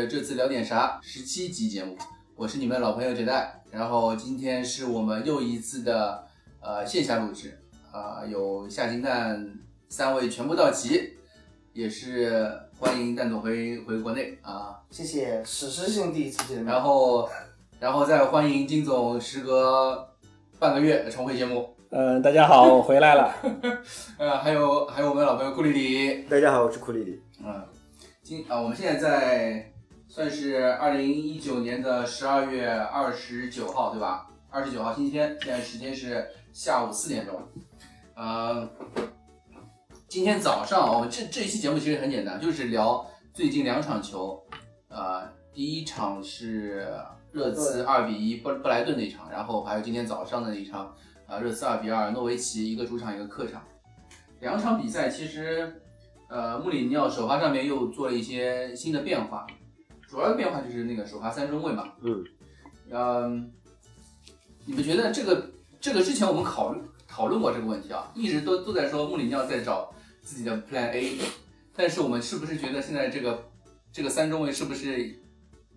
是这次聊点啥十七集节目，我是你们的老朋友杰代，然后今天是我们又一次的呃线下录制，啊，有夏金蛋三位全部到齐，也是欢迎蛋总回回国内啊，谢谢，史诗性第一次见面，然后然后再欢迎金总时隔半个月重回节目。嗯，大家好，我回来了。呃，还有还有我们的老朋友库里里。大家好，我是库里里。嗯，今啊，我们现在在算是二零一九年的十二月二十九号，对吧？二十九号星期天，现在时间是下午四点钟。呃，今天早上我们这这一期节目其实很简单，就是聊最近两场球。呃，第一场是热刺二比一布布莱顿那场，然后还有今天早上的那一场。啊，热刺二比二，诺维奇一个主场一个客场，两场比赛其实，呃，穆里尼奥首发上面又做了一些新的变化，主要的变化就是那个首发三中卫嘛。嗯，嗯，你们觉得这个这个之前我们考虑讨论过这个问题啊，一直都都在说穆里尼奥在找自己的 Plan A，但是我们是不是觉得现在这个这个三中卫是不是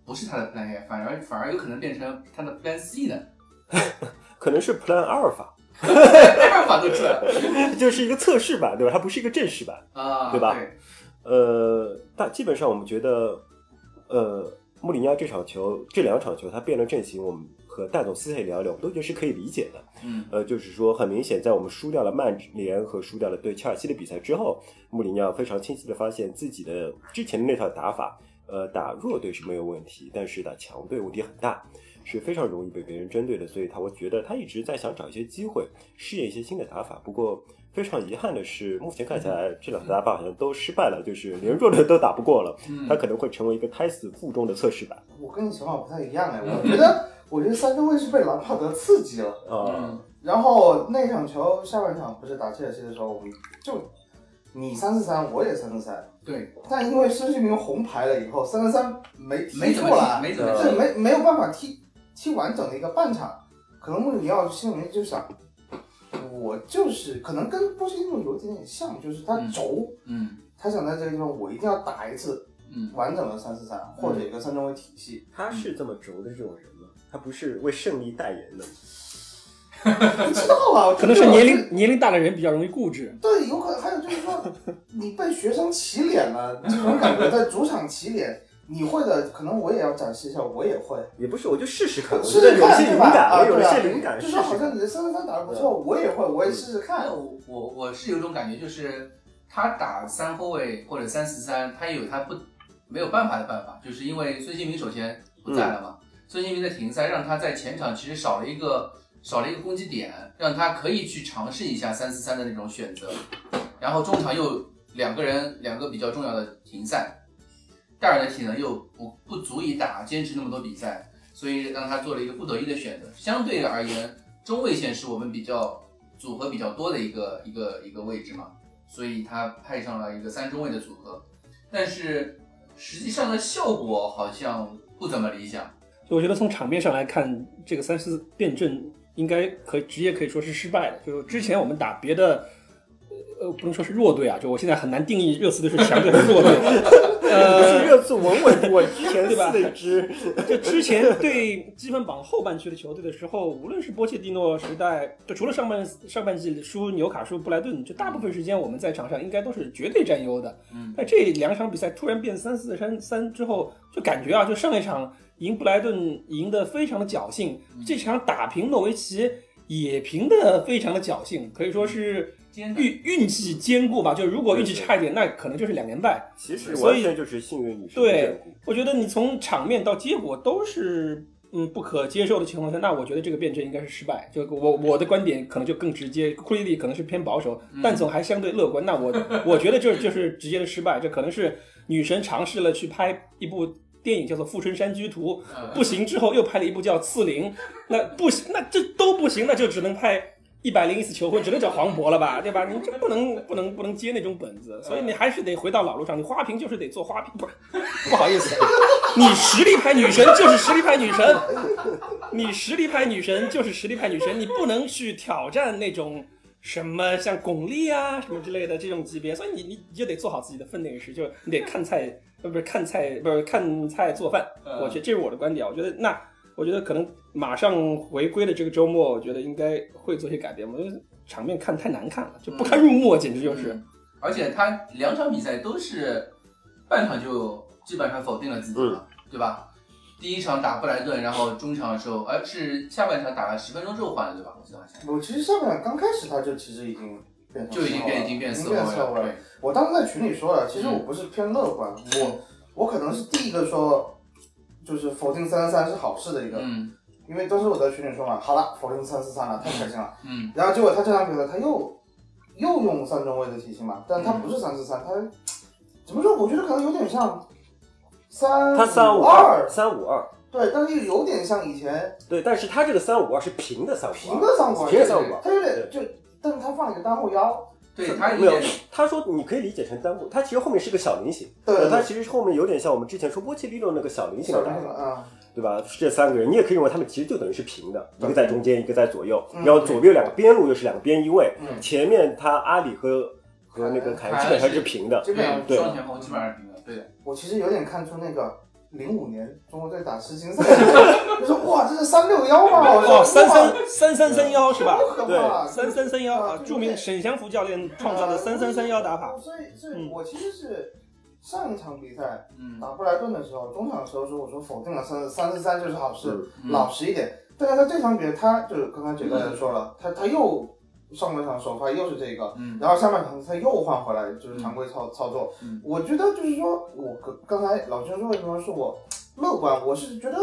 不是他的 Plan A，反而反而有可能变成他的 Plan C 呢？可能是 Plan 阿尔法，阿尔法都出来了，就是一个测试版，对吧？它不是一个正式版啊，对吧？呃，但基本上我们觉得，呃，穆里尼奥这场球、这两场球他变了阵型，我们和戴总私下聊一聊，我都觉得是可以理解的。嗯，呃，就是说很明显，在我们输掉了曼联和输掉了对切尔西的比赛之后，穆里尼奥非常清晰的发现自己的之前的那套打法，呃，打弱队是没有问题，但是打强队问题很大。是非常容易被别人针对的，所以他我觉得他一直在想找一些机会试验一些新的打法。不过非常遗憾的是，目前看起来这两个打法好像都失败了，就是连弱的都打不过了。他可能会成为一个胎死腹中的测试版。我跟你想法不太一样哎，我觉得我觉得三中卫是被兰帕德刺激了啊。然后那场球下半场不是打切尔西的时候，我们就你三四三，我也三四三。对。但因为孙兴民红牌了以后，三四三没踢出来，没怎么这没没有办法踢。踢完整的一个半场，可能穆里尼奥心里面就想，我就是可能跟波切蒂诺有点点像，就是他轴，嗯，他想在这个地方我一定要打一次，嗯，完整的三四三或者一个三中卫体系。他是这么轴的这种人吗？他不是为胜利代言的？不知道啊，可能是年龄年龄大的人比较容易固执。对，有可能还有就是说，你被学生骑脸了，这种感觉在主场骑脸。你会的，可能我也要展示一下，我也会。也不是，我就试试看，试试看，对吧？我有些灵感，就是好像你的三三三打的不错，我也会，我也试试看。我我我是有种感觉，就是他打三后卫或者三四三，他也有他不没有办法的办法，就是因为孙兴民首先不在了嘛。孙兴民的停赛让他在前场其实少了一个少了一个攻击点，让他可以去尝试一下三四三的那种选择。然后中场又两个人两个比较重要的停赛。戴尔的体能又不不足以打坚持那么多比赛，所以让他做了一个不得已的选择。相对而言，中卫线是我们比较组合比较多的一个一个一个位置嘛，所以他派上了一个三中卫的组合。但是实际上的效果好像不怎么理想。就我觉得从场面上来看，这个三四辩证应该可直接可以说是失败的。就之前我们打别的。呃，不能说是弱队啊，就我现在很难定义热刺队是强队还是弱队。呃，是热刺稳稳我之前对吧？四支，就之前对积分榜后半区的球队的时候，无论是波切蒂诺时代，就除了上半上半季输纽卡、输布莱顿，就大部分时间我们在场上应该都是绝对占优的。嗯，但这两场比赛突然变三四三三之后，就感觉啊，就上一场赢布莱顿赢得非常的侥幸，这场打平诺维奇也平的非常的侥幸，可以说是。运运气兼顾吧，就是如果运气差一点，那可能就是两连败。其实完全就是幸运。对，我觉得你从场面到结果都是嗯不可接受的情况下，那我觉得这个辩证应该是失败。就我我的观点可能就更直接，库里里可能是偏保守，但总还相对乐观。那我我觉得就就是直接的失败，这可能是女神尝试了去拍一部电影叫做《富春山居图》，不行之后又拍了一部叫《刺陵》，那不行，那这都不行，那就只能拍。一百零一次求婚只能找黄渤了吧，对吧？你这不能不能不能接那种本子，所以你还是得回到老路上。你花瓶就是得做花瓶，不 不好意思，你实力派女神就是实力派女神，你实力派女神就是实力派女神，你不能去挑战那种什么像巩俐啊什么之类的这种级别，所以你你你就得做好自己的分内事，就你得看菜，呃不是看菜，不是看菜做饭。嗯。我觉得这是我的观点，我觉得那我觉得可能马上回归的这个周末，我觉得应该会做些改变。我觉得场面看太难看了，就不堪入目，简直就是。嗯而且他两场比赛都是半场就基本上否定了自己了，对吧？第一场打布莱顿，然后中场的时候，呃，是下半场打了十分钟之后换的，对吧？我记得好像我其实上半场刚开始他就其实已经变就已经变已经变已四后卫了，我当时在群里说了，其实嗯我不是偏乐观，我我可能是第一个说，就是否定三三三是好事的一个，嗯因为当时我在群里说嘛，好了，否定三四三了，太开心了。嗯然后结果他这场比赛他又又用三中卫的体型嘛，但他不是三四三，他怎么说？我觉得可能有点像三他三五二，三五二，对，但是又有点像以前对，但是他这个三五二是平的三五二，平的三五二，平的三五二。他有点就，但是他放了一个单后腰，对他有没有，他说你可以理解成单步，他其实后面是个小菱形，对他其实后面有点像我们之前说波切利诺那个小菱形的打啊，对吧？这三个人你也可以认为他们其实就等于是平的，一个在中间，一个在左右，嗯然后左边两个边路又是两个边翼位，嗯，前面他阿里和和那个凯凯恩基本上是是平的，基本上对。双前锋基本上是平的，对，我其实有点看出那个零五年中国队打世青赛，我说哇，这是三六幺吗？我说哦，三哇三三三三幺是吧？不可怕，三三三幺啊，著名沈祥福教练创造的三三三幺打法。所以，所以嗯我其实是上一场比赛嗯打布莱顿的时候，中场的时候说，我说否定了三三四三就是好事，嗯老实一点。但是他这场比赛，他就是刚才杰哥也说了，他他又上半场首发又是这个，嗯然后下半场他又换回来，就是常规操操作。嗯我觉得就是说，我刚刚才老陈说为什么说我乐观，我是觉得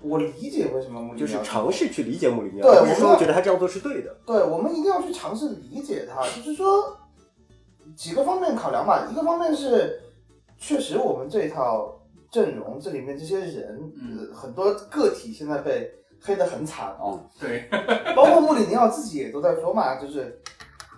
我理解为什么穆里尼奥就是尝试去理解穆里尼奥，对我们觉得他这样做是对的。对，我们一定要去尝试理解他，就是说几个方面考量吧。一个方面是，确实我们这套阵容，这里面这些人，嗯呃很多个体现在被黑得很惨哦。对，包括穆里尼奥自己也都在说嘛，就是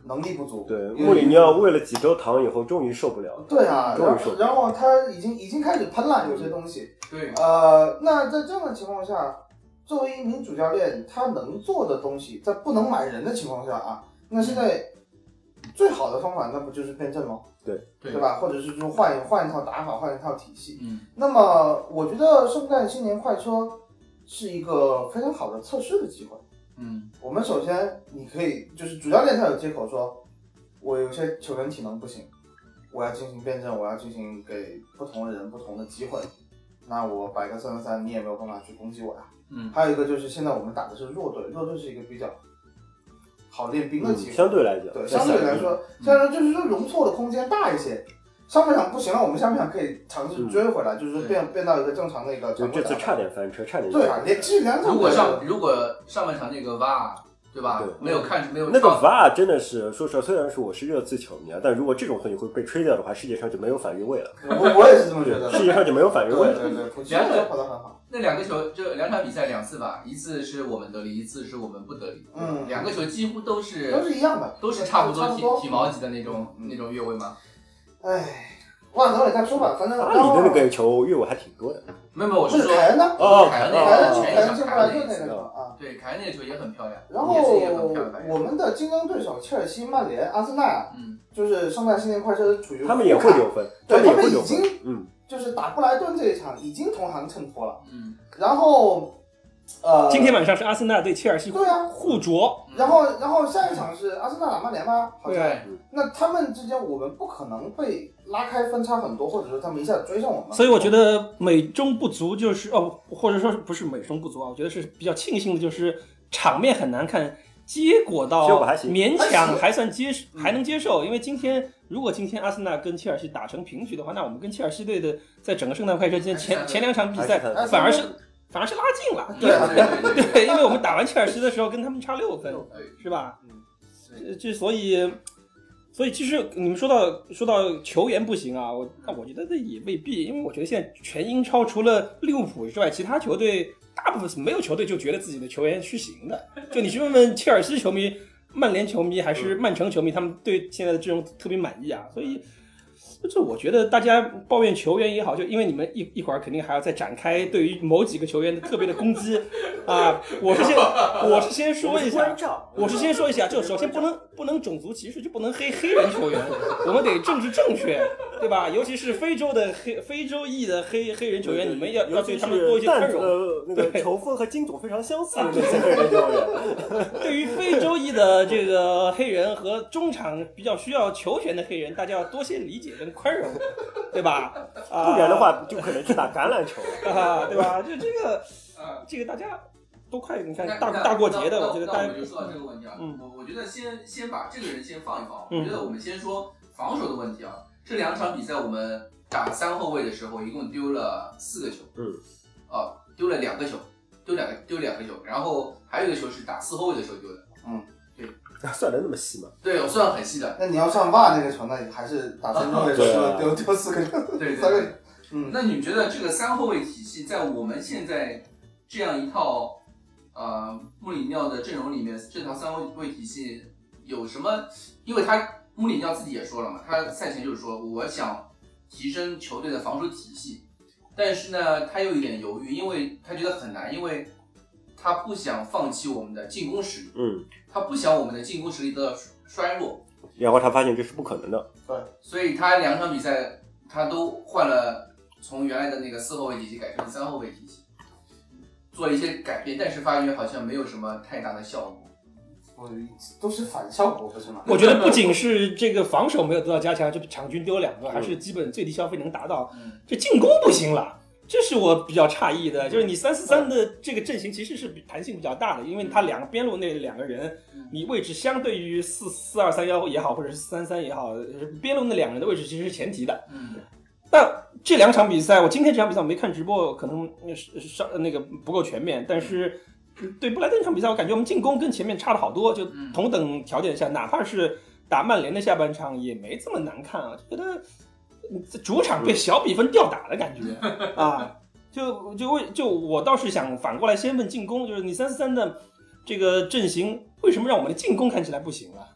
能力不足。对，穆里尼奥喂了几周糖以后，终于受不了了。对啊，然终于受不了后然后他已经已经开始喷了，有些东西。对，呃，那在这样的情况下，作为一名主教练，他能做的东西，在不能买人的情况下啊，那现在最好的方法，那不就是变阵吗？对对？吧？或者是说换一换一套打法，换一套体系。嗯那么，我觉得圣诞新年快车是一个非常好的测试的机会。嗯我们首先，你可以就是主教练他有接口说，我有些球员体能不行，我要进行辩证，我要进行给不同的人不同的机会。那我摆个三三三，你也没有办法去攻击我呀。嗯还有一个就是现在我们打的是弱队，弱队是一个比较好练兵的嗯，机会。相对来讲，对，相对来说，相对来说就是说容错的空间大一些。上半场不行了，我们下半场可以尝试追回来，就是变变到一个正常的一个就。这次差点翻车，差点对啊，连其实两场如果上如果上半场那个挖，对吧？对没有看没有那个看 VAR 真的是，说实话，虽然说我是热刺球迷啊，但如果这种东西会被吹掉的话，世界上就没有反越位了，我我也是这么觉得。世界上就没有反越位了。对对对，普奇诺都跑得很好。那两个球，就两场比赛两次吧，一次是我们得利，一次是我们不得利。嗯两个球几乎都是都是一样的，都是差不多体差不多体毛级的那种嗯那种越位吗？唉，万能也再说吧，反正阿里的那个球越位还挺多的，没有没有，我是说凯恩呢？哦凯恩凯那恩凯恩个前一场进布莱顿那个，球啊。对凯恩那个球也很漂亮，然后也是一个很漂亮我们的竞争对手切尔西、曼联、阿森纳，嗯。就是圣诞新年快车处于他们也会留分，对们也会留分他们已经。嗯，就是打布莱顿这一场已经同行衬托了，嗯。然后呃，今天晚上是阿森纳对切尔西对啊，互啄，然后然后下一场是阿森纳打曼联吗？好像。对，那他们之间我们不可能被拉开分差很多，或者说他们一下子追上我们。所以我觉得美中不足就是哦，或者说不是美中不足啊，我觉得是比较庆幸的，就是场面很难看，结果到勉强还算接嗯还能接受，因为今天如果今天阿森纳跟切尔西打成平局的话，那我们跟切尔西队的在整个圣诞快车之间前前两场比赛反而是反而是拉近了，对啊对对对对，因为我们打完切尔西的时候跟他们差六分，是吧？对呃这所以，所以其实你们说到说到球员不行啊，我那我觉得这也未必，因为我觉得现在全英超除了利物浦之外，其他球队大部分是没有球队就觉得自己的球员是行的。就你去问问切尔西球迷、曼联球迷还是曼城球迷，他们对现在的阵容特别满意啊。所以，这我觉得大家抱怨球员也好，就因为你们一一会儿肯定还要再展开对于某几个球员的特别的攻击啊。我是先我是先说一下，我是先说一下，就首先不能不能种族歧视，就不能黑黑人球员，我们得政治正确，对吧？尤其是非洲的黑非洲裔的黑黑人球员，你们要要对他们多一些宽容。呃那个对球风和金总非常相似的黑人球员，对于非洲裔的这个黑人和中场比较需要球权的黑人，大家要多些理解跟宽容，对吧？啊、不然的话就可能去打橄榄球。啊，对吧？就这个啊，这个大家都快，你看大大过节的，我觉得大家那我们就说到这个问题啊，嗯。我我觉得先先把这个人先放一放，嗯。我觉得我们先说防守的问题啊。这两场比赛我们打三后卫的时候，一共丢了四个球，嗯，啊，丢了两个球，丢两个丢两个球，然后还有一个球是打四后卫的时候丢的，算得那么细吗？对我算得很细的，那你要算袜那个球，那还是打分钟的时对啊候 丢丢四个，对对 三个对。嗯，那你们觉得这个三后卫体系在我们现在这样一套呃穆里尼奥的阵容里面，这套三后卫体系有什么？因为他穆里尼奥自己也说了嘛，他赛前就是说我想提升球队的防守体系，但是呢，他又有点犹豫，因为他觉得很难，因为他不想放弃我们的进攻实力，嗯，他不想我们的进攻实力得到衰弱，然后他发现这是不可能的。对所以他两场比赛他都换了，从原来的那个四后卫体系改成三后卫体系，做了一些改变，但是发觉好像没有什么太大的效果。我都是反效果，不是吗？我觉得不仅是这个防守没有得到加强，就场均丢两个，还是基本最低消费能达到。嗯，这进攻不行了，这是我比较诧异的。就是你三四三的这个阵型其实是比弹性比较大的，因为他两个边路那两个人，你位置相对于四四二三幺也好，或者是四三三也好，边路那两个人的位置其实是前提的。嗯，那这两场比赛，我今天这场比赛我没看直播，可能是上那个不够全面，但是对布莱顿这场比赛，我感觉我们进攻跟前面差了好多，就嗯同等条件下，哪怕是打曼联的下半场也没这么难看啊，觉得嗯主场被小比分吊打的感觉 啊，就就为就我倒是想反过来先问进攻，就是你三四三的这个阵型，为什么让我们的进攻看起来不行啊？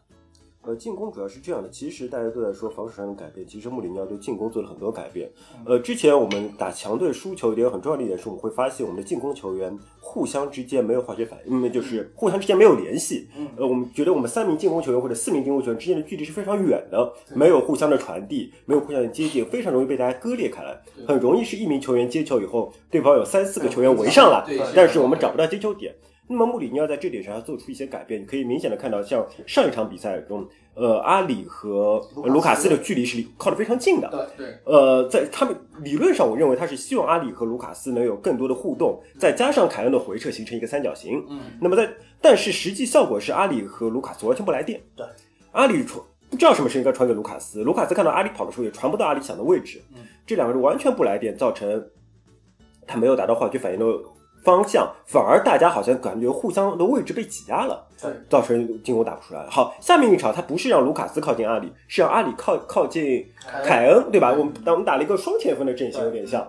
呃，进攻主要是这样的，其实大家都在说防守上的改变，其实穆里尼奥对进攻做了很多改变。呃，之前我们打强队输球，一点很重要的一点是，我们会发现我们的进攻球员互相之间没有化学反应，因为就是互相之间没有联系。嗯呃，我们觉得我们三名进攻球员或者四名进攻球员之间的距离是非常远的，没有互相的传递，没有互相的接近，非常容易被大家割裂开来，很容易是一名球员接球以后，对方有三四个球员围上来，但是我们找不到接球点。那么穆里尼奥在这点上要做出一些改变，你可以明显的看到，像上一场比赛中，呃，阿里和呃卢卡斯的距离是离靠得非常近的。对对，呃，在他们理论上，我认为他是希望阿里和卢卡斯能有更多的互动，再加上凯恩的回撤形成一个三角形。嗯，那么在，但是实际效果是阿里和卢卡斯完全不来电。对，阿里传不知道什么时候应该传给卢卡斯，卢卡斯看到阿里跑的时候也传不到阿里想的位置。嗯，这两个人完全不来电，造成他没有达到化学反应的方向，反而大家好像感觉互相的位置被挤压了，造成进攻打不出来。好，下面一场他不是让卢卡斯靠近阿里，是让阿里靠靠近凯恩，对吧？我们我们打了一个双前锋的阵型，有点像，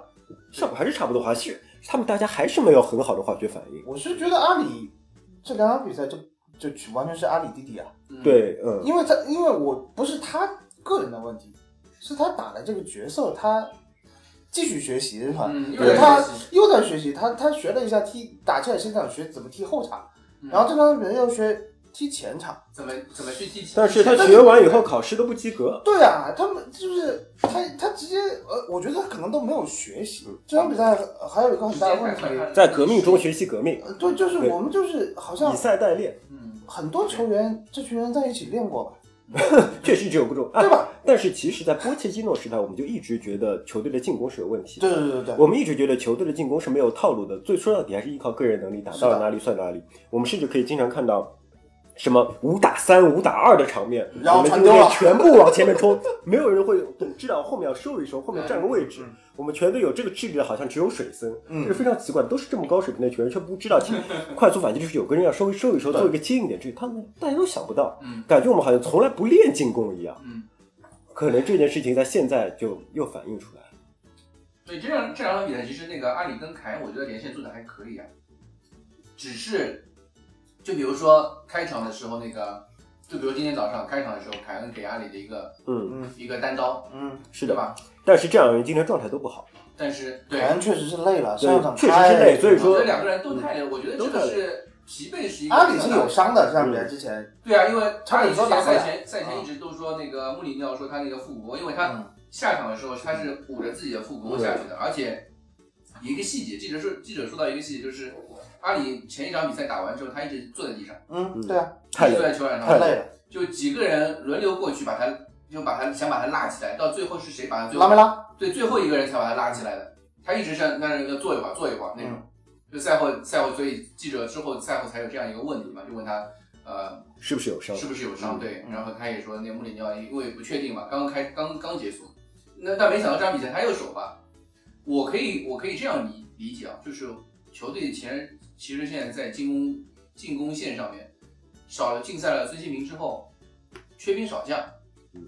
效果还是差不多，好像是他们大家还是没有很好的化学反应。我是觉得阿里这两场比赛就就完全是阿里弟弟啊，嗯，对，嗯，因为他因为我不是他个人的问题，是他打的这个角色他继续学习是吧？他又在学习，他他学了一下踢打切尔西场学怎么踢后场，嗯然后这场比赛又学踢前场。怎么怎么去踢前场？但是他学完以后考试都不及格。对啊，他们就是他他直接呃，我觉得他可能都没有学习。这场比赛还有一个很大的问题，在革命中学习革命，呃对，就是我们就是好像以赛代练，嗯，很多球员这群人在一起练过吧，确实只有这种，啊对吧？但是其实，在波切基诺时代，我们就一直觉得球队的进攻是有问题的。对对对对对，我们一直觉得球队的进攻是没有套路的，最说到底还是依靠个人能力，打到哪里算哪里。我们甚至可以经常看到什么五打三、五打二的场面，然后我们传丢了全部往前面冲，没有人会知道后面要收一收，后面占个位置。嗯我们全队有这个智力的，好像只有水森，嗯这是非常奇怪的，都是这么高水平的球员，却不知道其快速反击就是有个人要稍微收一收，做一个接应点，这他们大家都想不到，嗯感觉我们好像从来不练进攻一样。嗯，可能这件事情在现在就又反映出来了。对，这样这两场比赛，其实那个阿里跟凯恩，我觉得连线做的还可以啊。只是，就比如说开场的时候，那个就比如今天早上开场的时候，凯恩给阿里的一个嗯，嗯。一个单刀，嗯，是的。对吧？但是这两个人今天状态都不好，但是对凯，恩确实是累了，对上场确实是累所以说我觉得两个人都太累，我觉得这个是疲惫是一个。阿里是有伤的，这场比赛之前，对啊，因为阿里之前说打赛前赛前一直都说那个穆里尼奥说他那个腹股，因为他嗯。下场的时候他是捂着自己的腹股下去的，而且有一个细节，记者说记者说到一个细节，就是阿里前一场比赛打完之后，他一直坐在地上，嗯，嗯对啊，太累了，在球场上，太累了，就几个人轮流过去把他就把他想把他拉起来，到最后是谁把他最后拉没拉？对最后一个人才把他拉起来的，他一直是那人要坐一会儿坐一会儿那种。嗯就赛后赛后，所以记者之后赛后才有这样一个问题嘛，就问他呃是不是有伤？是不是有伤？对，嗯然后他也说那穆里尼奥因为不确定嘛，刚刚开刚刚结束，那但没想到这场比赛他又首发，我可以我可以这样理理解啊，就是球队前其实现在在进攻进攻线上面少了禁赛了孙兴民之后，缺兵少将，嗯，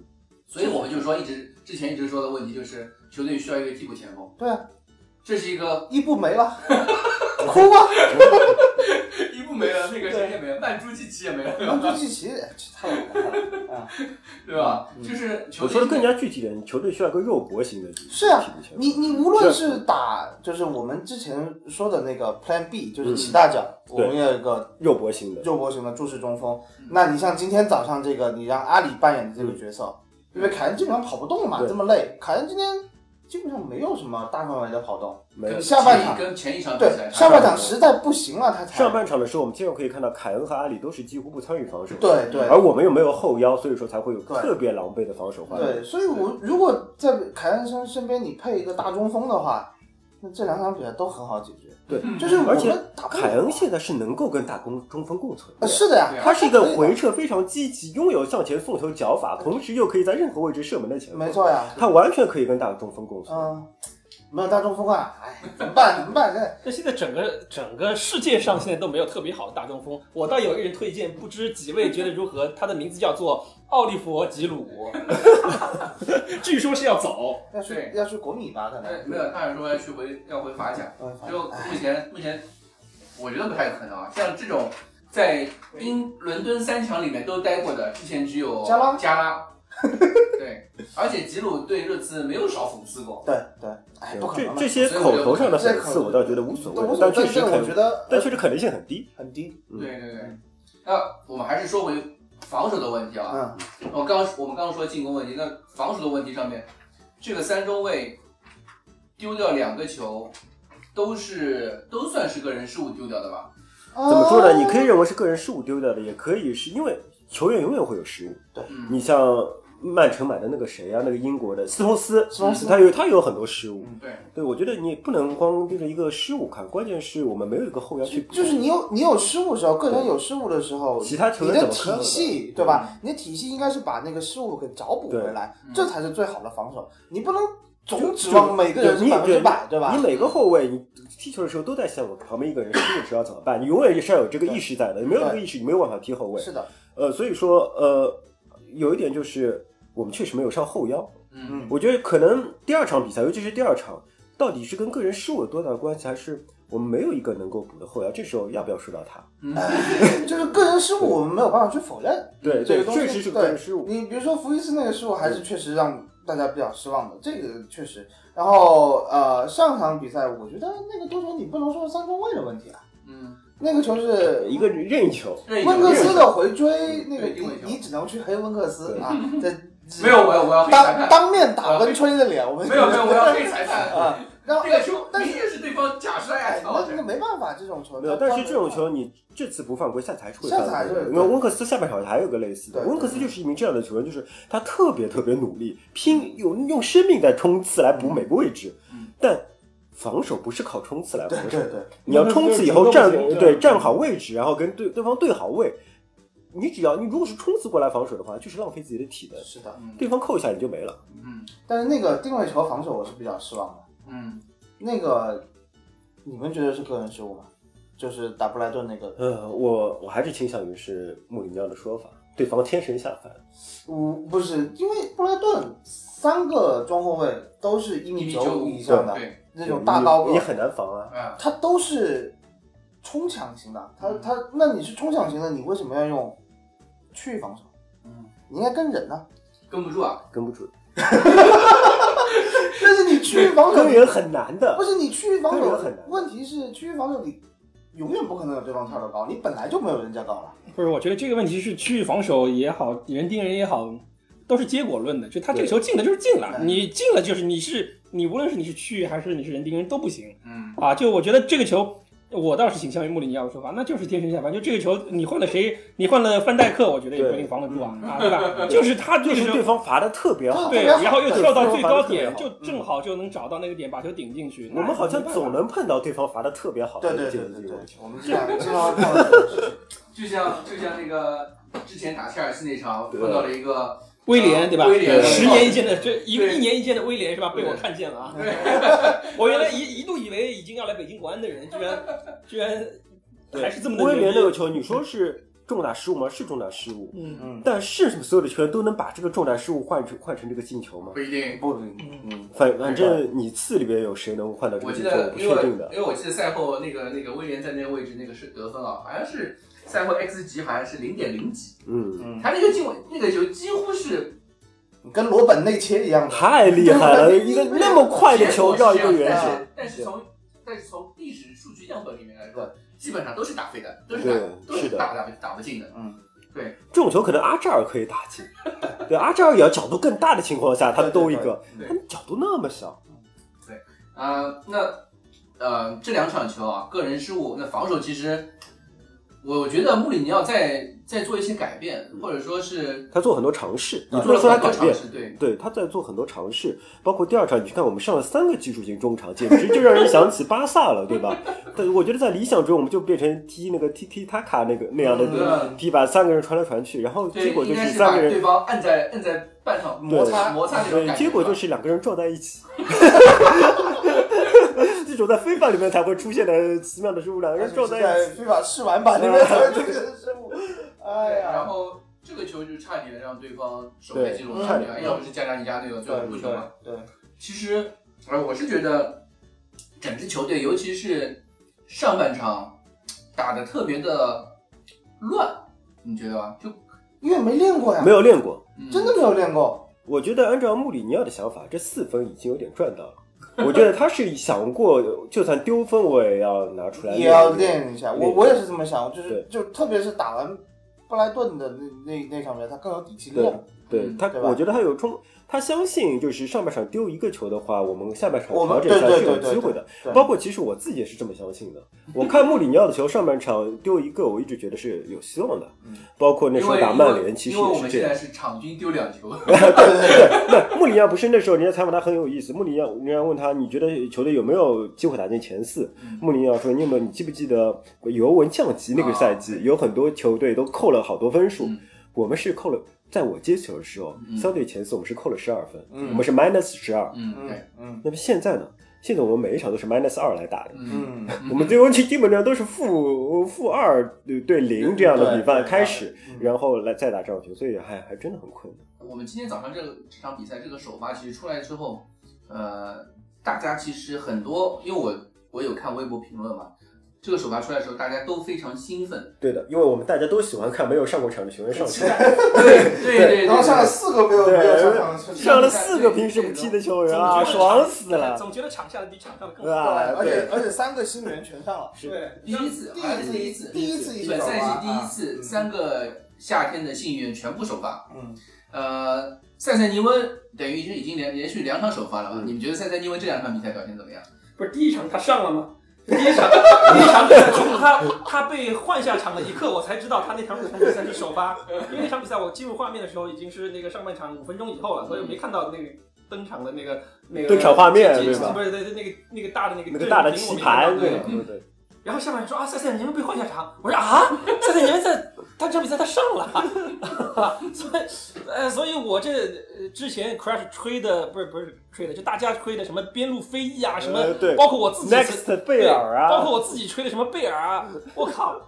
所以我们就说一直之前一直说的问题就是球队需要一个替补前锋，对啊，这是一个伊布没了，哭吧，伊 布没了，那个谁也没了，曼朱基奇也没了，对曼？朱基奇太冷了啊！对吧？嗯就是球队我说的更加具体点，球队需要一个肉搏型的是啊你你无论是打，就是我们之前说的那个 Plan B，就是起大脚，我们有一个肉搏型的，肉搏型的注视中锋嗯。那你像今天早上这个，你让阿里扮演的这个角色，因为凯恩基本上跑不动嘛，这么累，凯恩今天基本上没有什么大范围的跑动。没有。下半场跟前一场对赛，上半场实在不行了，他才上半场的时候，我们经常可以看到凯恩和阿里都是几乎不参与防守，，对对而我们又没有后腰，所以说才会有特别狼狈的防守画面。对，所以我如果在凯恩身身边你配一个大中锋的话，那这两场比赛都很好解决。对，就是而且凯恩现在是能够跟大攻中锋共存的呃。是的呀他是一个回撤非常积极，拥有向前送球脚法，同时又可以在任何位置射门的前锋。没，错呀，他完全可以跟大中锋共存。嗯，没有大中锋啊，哎，怎么办？怎么办？这这现在整个整个世界上现在都没有特别好的大中锋，我倒有一个人推荐，不知几位觉得如何？他的名字叫做奥利弗·吉鲁，据说是要走。要去要去国米吧？可哎，能没有，他还说要去回要回法甲，就目前目前我觉得不太可能啊。像这种在英伦敦三强里面都待过的，之前只有加拉加拉，对，而且吉鲁对热刺没有少讽刺过，对对，哎，不可能嘛这这些口头上的讽刺，我倒觉得无所谓但确实可我觉得但确实可能性很低。很低。嗯对对对。那我们还是说回防守的问题啊。嗯，我刚我们刚刚说进攻问题，那防守的问题上面，这个三中卫丢掉两个球，都是都算是个人失误丢掉的吧？怎怎么说呢？你哦可以认为是个人失误丢掉的，也可以是因为球员永远会有失误。对，你像曼城买的那个谁啊，那个英国的斯通斯，斯通斯他有他有很多失误。对，对，我觉得你不能光盯着一个失误看，关键是我们没有一个后腰去补，就是你有你有失误的时候，个人有失误的时候，其他球你的员怎么看体系对吧？你的体系应该是把那个失误给找补回来，这才是最好的防守。你不能总指望每个人百分之百，对吧你？每个后卫，你踢球的时候都在想我旁边一个人失误时要怎么办，你永远是要有这个意识在的。你没有这个意识，你没有办法踢后卫。是的，呃，所以说，呃，有一点就是我们确实没有上后腰。嗯，我觉得可能第二场比赛，尤其是第二场，到底是跟个人失误有多大的关系，还是我们没有一个能够补的后腰？这时候要不要说到他？嗯 就是个人失误，我们没有办法去否认。对对，这个东西确实是个人失误。你比如说福伊斯那个失误，还是确实让大家比较失望的，这个确实。然后呃，上场比赛我觉得那个多球你不能说是三中卫的问题啊，嗯，那个球是一个任意球，温克斯的回追，那个你你只能去黑温克斯啊，这没有，我要我要黑裁判，当当面打温吹的脸，我们没有没有，我要黑裁判。啊，然后这个球但是明显是对方假摔哎，啊！那那没办法，这种球没有，但是这种球你这次不犯规，下次还是会犯的。下次还是会因为温克斯下半场还有个类似的，对温克斯就是一名这样的球员，就是他特别特别努力，拼用用生命在冲刺来补每个位置嗯，但防守不是靠冲刺来防守的。对对对，你要冲刺以后站对站好位置，然后跟对对方对好位。你只要你如果是冲刺过来防守的话，就是浪费自己的体能，是的。嗯对方扣一下你就没了。嗯但是那个定位球防守我是比较失望的。嗯，那个你们觉得是个人失误吗？就是打布莱顿那个，呃，我我还是倾向于是穆里尼奥的说法，对方天神下凡。嗯，不是，因为布莱顿三个中后卫都是一米九五以上的，那种大高个你，很难防啊。嗯，他都是冲抢型的。他嗯他，那你是冲抢型的，你为什么要用区域防守？嗯，你应该跟人啊。跟不住啊。跟不住，但是你区域防守跟人很难的不。是你区域防守跟人很难，问题是区域防守你永远不可能有对方跳得高，你本来就没有人家高了。不是，我觉得这个问题是区域防守也好，人盯人也好，都是结果论的。就他这个球进了就是进了，你进了就是你是你无论是你是区域还是你是人盯人都不行嗯，啊。就我觉得这个球。我倒是倾向于穆里尼奥的说法，那就是天生下凡。就这个球，你换了谁？你换了范戴克，我觉得也不一定防得住啊，啊，对吧？就是他这就是对方罚的特别好，对，然后又跳到最高点，就正好就能找到那个点，把球顶进去。我们好像总能。碰到对方罚的特别好的对对这对对对个这个球，我们经常经常碰到这种事情。就像就像那个之前打切尔西那场碰到了一个威廉对吧？威廉十年一见的，这一对一年一见的威廉是吧？被我看见了啊！我原来一一度以为已经要来北京国安的人，居然居然还是这么的威廉那个。球，你说是重大失误吗？是重大失误，嗯，嗯，但是所有的球员都能把这个重大失误换成换成这个进球吗不？一定。不，嗯，反反正你次里边有谁能换到这个进球？我不，确定的。因为我记得赛后那个那个威廉在那个位置那个是得分啊，好像是赛后 x 级好像是零点零几，嗯，嗯，他那个进位那个球几乎是跟罗本内切一样的。太厉害了！一个那么快的球绕一个圆但形，是但是从但是从历史数据样本里面来说，基本上都是打飞的，都是打都是的打不打打不进的。嗯，对这种球可能阿扎尔可以打进，对，阿扎尔也要角度更大的情况下，他兜一个，对他角度那么小，对啊、那呃这两场球啊，个人失误，那防守其实我我觉得穆里尼奥在在做一些改变，或者说是他做很多尝试，你不做了能说他改变。很多尝试，对。对，他在做很多尝试，包括第二场，你去看我们上了三个技术型中场，简直就让人想起巴萨了，对吧？但我觉得在理想中，我们就变成踢那个踢踢塔卡那个那样的嗯踢，把三个人传来传去，然后结，果就是三个人，对方按在按在半场摩擦摩擦那种对。结果就是两个人撞在一起。这种在非法里面才会出现的奇妙的失误，两个人撞在一起。非法试玩版里面才会出现的失误。哎，呀，然后这个球就差点让对方首回记录对差点，嗯要不是加扎尼加那个最后对入球嘛。对对，其实，呃，我是觉得整支球队，尤其是上半场打的特别的乱，你觉得吧？就因为没练过呀，没有练过，嗯真的没有练过。我觉得按照穆里尼奥的想法，这四分已经有点赚到了。我觉得他是想过，就算丢分我也要拿出来也要练练。一下。我我也是这么想，就是就特别是打完布莱顿的那那那场比赛，他更有底气练。对嗯。他，对我觉得他有冲，他相信就是上半场丢一个球的话，我们下半场调整一下是有机会的。包括其实我自己也是这么相信的。我看穆里尼奥的球，上半场丢一个，我一直觉得是有希望的。嗯包括那时候打曼联，其实我也是这样们现在。是场均丢两球，对对对，那穆里尼奥不是那时候人家采访他很有意思，穆里尼奥人家问他你觉得球队有没有机会打进前四？嗯穆里尼奥说你有没有你记不记得尤文降级那个赛季，啊有很多球队都扣了好多分数，嗯我们是扣了，在我接球的时候，嗯。相对前四我们是扣了十二分，嗯。我们是 minus 十二。嗯，嗯。对，嗯。那么现在呢？现在我们每一场都是 minus 二来打的。嗯，嗯。我们最后基本上都是负负二对对零这样的比分开始，嗯。然后来再打这场球，所以还还真的很困难。我们今天早上这个这场比赛这个首发其实出来之后，呃，大家其实很多，因为我我有看微博评论嘛，这个首发出来的时候，大家都非常兴奋，对的，因为我们大家都喜欢看没有上过场的球员上场，对对对，然后上了四个没有没有上场的上了四个平时不踢的球员啊，爽死了，总觉得场下的比场上的更对好。吧？而且，而且三个新人全上了，是对，第一次，第一一次，第一次本赛季第一次啊三个夏天的幸运全部首发，嗯，呃，塞塞尼温等于是已经连连续两场首发了嘛？嗯你们觉得塞塞尼温这两场比赛表现怎么样？不是第一场他上了吗？第一场，第一场比赛从他他被换下场的一刻，我才知道他那场比赛是首发，因为那场比赛我进入画面的时候已经是那个上半场五分钟以后了，所以没看到那个登场的那个那个登场画面对吧不是对对那个那个大的那个那个大的棋阵容我没看盘，到对对对，然后下半场说啊，赛赛你们被换下场，我说啊，赛赛你们在他这场比赛他上了，所以呃，所以我这呃之前 Crash 吹的不是不是吹的，就大家吹的什么边路飞翼啊，什么呃对包括我自己 Next 贝尔啊包括我自己吹的什么贝尔啊，我靠，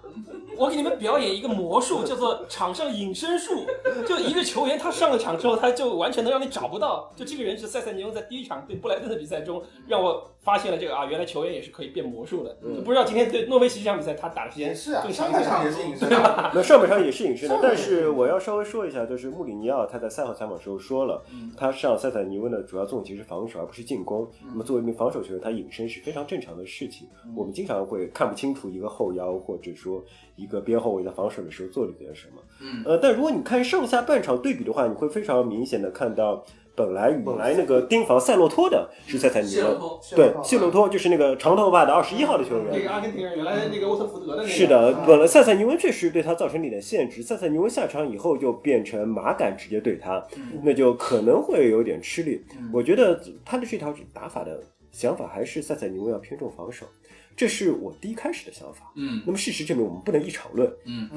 我给你们表演一个魔术，叫做场上隐身术。就一个球员他上了场之后，他就完全能让你找不到。就这个人是塞塞尼翁在第一场对布莱顿的比赛中，让我发现了这个啊，原来球员也是可以变魔术的。嗯就不知道今天对诺维奇这场比赛他打的时间也是啊，更长上半一点。场也是隐身啊，那上也是隐身的但是我要稍微说一下，就是穆里尼奥他在赛后采访时候说了，嗯他上塞塞尼翁的主要作用其实是防守，而不是进攻。那么作为一名防守球员，他隐身是非常正常的事情。我们经常会看不清楚一个后腰或者说一个边后卫在防守的时候做了点什么。嗯呃，但如果你看上下半场对比的话，你会非常明显的看到。本来本来那个盯防塞洛托的是塞塞尼翁，对，谢洛托。就是那个长头发的二十一号的球员，那个阿根廷人原来那个沃特福德的那个。是的，本来塞塞尼翁确实对他造成了一点限制。塞塞尼翁下场以后就变成马杆直接对他，那就可能会有点吃力。我觉得他的这套打法的想法还是塞塞尼翁要偏重防守，这是我第一开始的想法。嗯那么事实证明，我们不能一场论，嗯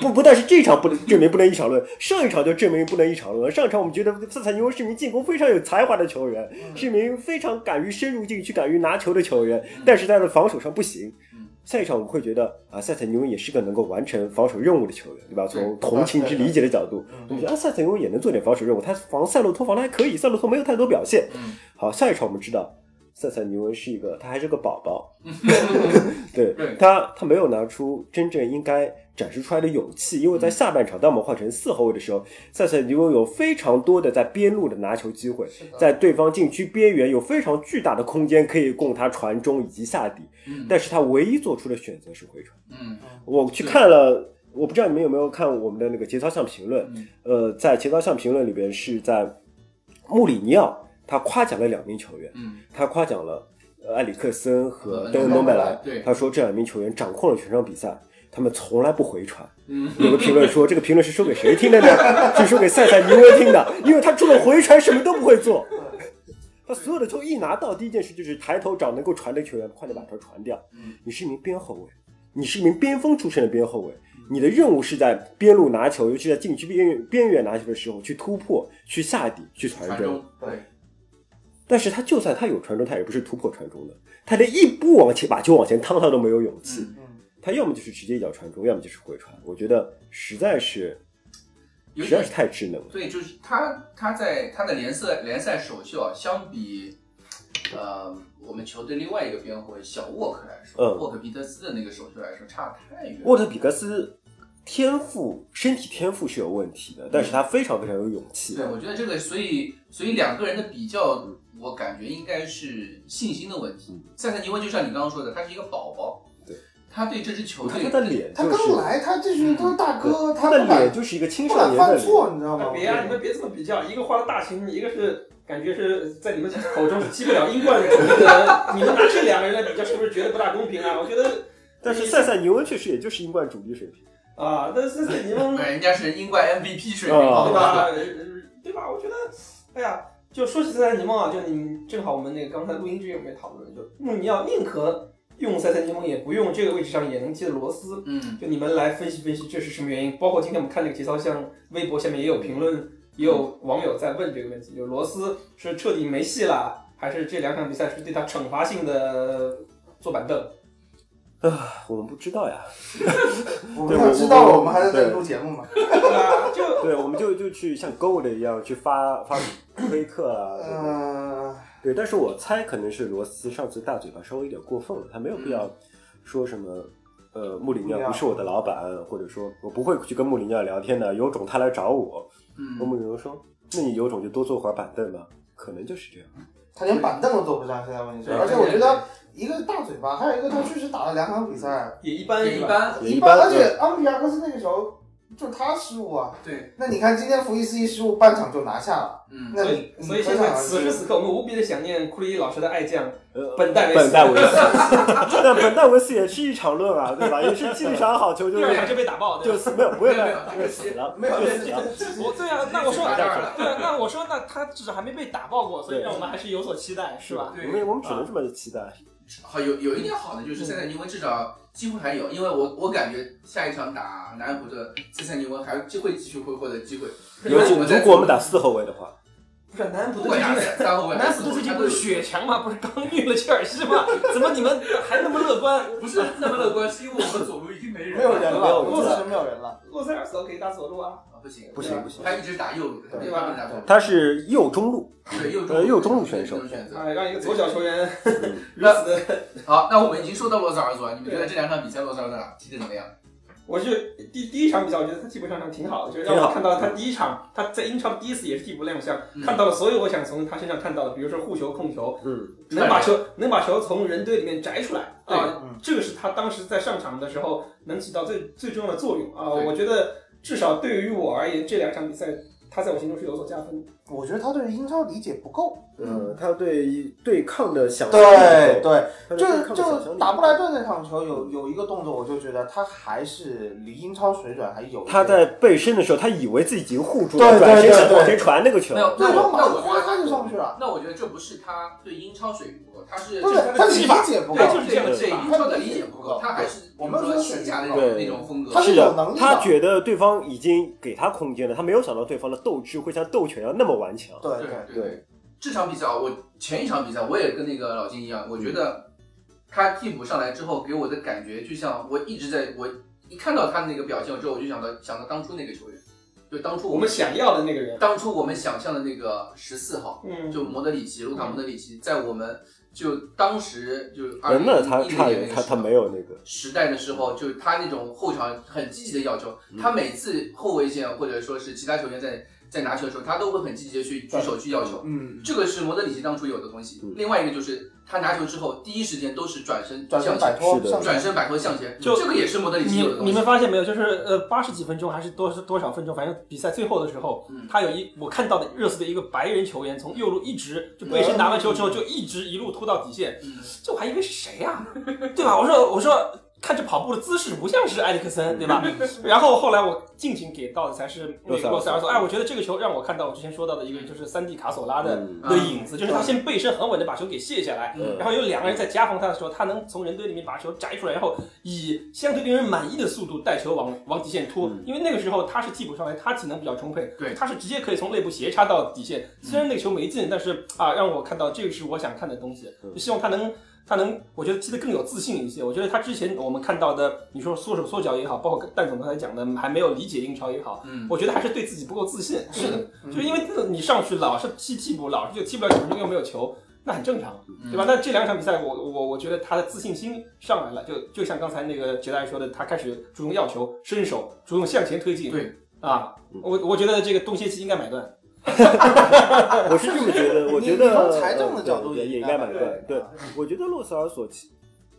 不不但是这一场不能证明不能一场论，上一场就证明不能一场论。上一场我们觉得塞塞尼翁是一名进攻非常有才华的球员，是一名非常敢于深入禁区、敢于拿球的球员，但是他的防守上不行嗯。下一场我们会觉得啊，塞特尼翁也是个能够完成防守任务的球员，对吧？从同情之理解的角度，我们觉得啊，塞特尼翁也能做点防守任务，他防塞洛托防的还可以，塞洛托没有太多表现。嗯好，下一场我们知道。塞塞尼翁是一个，他还是个宝宝，对对他，他没有拿出真正应该展示出来的勇气，因为在下半场，当我们换成四后卫的时候，塞塞尼翁有非常多的在边路的拿球机会，在对方禁区边缘有非常巨大的空间可以供他传中以及下底，嗯但是他唯一做出的选择是回传。嗯我去看了，我不知道你们有没有看我们的那个节操项评论，嗯。呃，在节操项评论里边是在穆里尼奥，他夸奖了两名球员，嗯他夸奖了呃埃里克森和和登恩东贝莱，对他说这两名球员掌控了全场比赛，他们从来不回传。嗯有个评论说，这个评论是说给谁听的呢？是说给塞塞尼翁听的，因为他除了回传什么都不会做。他所有的球一拿到，第一件事就是抬头找能够传的球员，快点把球传掉。嗯你是一名边后卫，你是一名边锋出身的边后卫，你的任务是在边路拿球，尤其在禁区边缘边缘拿球的时候去突破、去下底、去传中。对但是他就算他有传中，他也不是突破传中的，他连一步往前把球往前趟他都没有勇气。他要么就是直接一脚传中，要么就是回传。我觉得实在是实在是太智能了。对，就是他他在他的联赛联赛首秀啊，相比呃我们球队另外一个边后卫小沃克来说，嗯沃克皮特斯的那个首秀来说差太远。沃特比克斯天赋身体天赋是有问题的，但是他非常非常有勇气。对，我觉得这个，所以所以两个人的比较，我感觉应该是信心的问题。塞塞尼翁就像你刚刚说的，他是一个宝宝，对，他对这支球队他的脸他就是刚来，他这是他是大哥，他的脸就是一个青少年的脸。犯错，你知道吗？别啊！你们别这么比较，一个花了大钱，一个是感觉是在你们口中是踢不了英冠主力的人，你们拿这两个人来比较，是不是觉得不大公平啊？我觉得 但是塞塞尼翁确实也就是英冠主力水平。啊，但是你们对，人家是英冠 MVP 水平，对吧？我觉得，哎呀，就说起塞塞尼蒙啊，就你正好我们那个刚才录音之前我们也讨论，就穆里尼奥宁可用塞塞尼蒙，也不用这个位置上也能接的罗斯。嗯，就你们来分析分析这是什么原因？包括今天我们看那个节操，像微博下面也有评论，也有网友在问这个问题，就罗斯是彻底没戏了，还是这两场比赛是对他惩罚性的坐板凳？我们不知道呀，我 对我们要知道了，我我们还在这录节目嘛。对吧？就 对，我们就就去像 Gold 一样去发发推 特啊，嗯，对，但是我猜可能是罗斯上次大嘴巴稍微有点过分了，他没有必要说什么。呃，穆里尼奥不是我的老板，或者说我不会去跟穆里尼奥聊天的，有种他来找我。嗯那穆里尼奥说：“那你有种就多坐会儿板凳吧。”可能就是这样。他连板凳都坐不上，现在问题是，而且我觉得一个大嘴巴，还有一个他确实打了两场比赛，也一般，也一般，一般而且昂比亚克斯那个时候就是他失误啊。对，那你看今天福伊斯一失误，半场就拿下了。嗯，那所以你，所以现在此时此刻，我们无比的想念库里老师的爱将呃，本戴维斯。本戴维斯，但本戴维斯也是一场论啊，对吧？也是进一场好球就第二场就被打爆，对没有，不会没有没有就死了，没有就死了。我对啊，那我说，对啊，那我说，那他至少还没被打爆过，所以对让我们还是有所期待，是吧？对我们我们只能这么期待。好有有一点好的就是塞塞尼翁至少机会还有，因为我我感觉下一场打南安普顿，塞塞尼翁还有机会继续会获得机会。尤其因为我在如果我们打四后卫的话，不是南安普顿最近三后卫南安普顿最近不是他都有血强吗？不是刚虐了切尔西吗？怎么你们还那么乐观？不是那么乐观，是因为我们左路已经没人没有人了，人我确实没有人了。洛塞尔索可以打左路啊，啊，不行不行不行他一直打右路，他对没办法打左，他是右中路，对右中路选手右选择。啊，让一个左脚球员 如那此的。好，那我们已经说到洛塞尔索了，你们觉得这两场比赛洛塞尔索踢的怎么样？我是第第一场比赛，我觉得他替补上场挺好的，就是让我看到他第一场他在英超第一次也是替补亮相，嗯看到了所有我想从他身上看到的，比如说护球、控球，嗯，能把球能把球从人堆里面摘出来啊嗯，这个是他当时在上场的时候能起到最最重要的作用啊。我觉得至少对于我而言，这两场比赛他在我心中是有所加分的。我觉得他对英超理解不够。嗯，他对对抗的想象对对，就就打布莱顿那场球有有一个动作，我就觉得他还是离英超水准还有。他在背身的时候，他以为自己已经护住了，对对对转身想往前传那个球没，有，对方马上他就上去了。那我觉得这不是他对英超水平他是对这是他理解不够对，就是这样的对技法英超的理解不够，他还是我们说说西甲那种那种风格他。是有能力，的他觉得对方已经给他空间了，他没有想到对方的斗志会像斗犬一样那么顽强。对对对这场比赛啊，我前一场比赛我也跟那个老金一样，我觉得他替补上来之后给我的感觉，就像我一直在我一看到他那个表现之后，我就想到想到当初那个球员，就当初我们想要的那个人，当初我们想象的那个十四号，嗯，就莫德里奇，卢卡莫德里奇，在我们就当时就呃二零那他他他没有那个，时代的时候，就是他那种后场很积极的要求，他每次后卫线或者说是其他球员在在拿球的时候，他都会很积极的去举手去要球。嗯，这个是莫德里奇当初有的东西嗯。另外一个就是他拿球之后，第一时间都是转身向前，转身摆脱是的向转身摆脱向前，就这个也是莫德里奇有的东西。你们发现没有？就是呃，八十几分钟还是多多少分钟，反正比赛最后的时候，嗯他有一我看到的热刺的一个白人球员从右路一直就背身拿完球之后就一直一路突到底线，嗯这我还以为是谁呀、对吧？我说我说看这跑步的姿势不像是埃里克森，对吧？然后后来我尽情给到的才是那个洛塞尔索。哎，我觉得这个球让我看到我之前说到的一个就是三 D 卡索拉的嗯的影子，就是他先背身很稳的把球给卸下来，嗯然后有两个人在夹缝他的时候，他能从人堆里面把球摘出来，然后以相对令人满意的速度带球往往底线突。嗯因为那个时候他是替补上来，他体能比较充沛，对他是直接可以从内部斜插到底线。虽然那个球没进，但是啊，让我看到这个是我想看的东西，嗯就希望他能。他能，我觉得踢得更有自信一些。我觉得他之前我们看到的，你说缩手缩脚也好，包括蛋总刚才讲的还没有理解英超也好，嗯，我觉得还是对自己不够自信。是的，就是因为你上去老是踢替补，老是就踢不了几分钟又没有球，那很正常，对吧？那这两场比赛我，我我觉得他的自信心上来了，就就像刚才那个杰大爷说的，他开始主动要球、伸手，主动向前推进。对啊，我我觉得这个东歇期应该买断。我是这么觉得，我觉得从财政的角度也应应该买该买断。对，我觉得洛塞尔所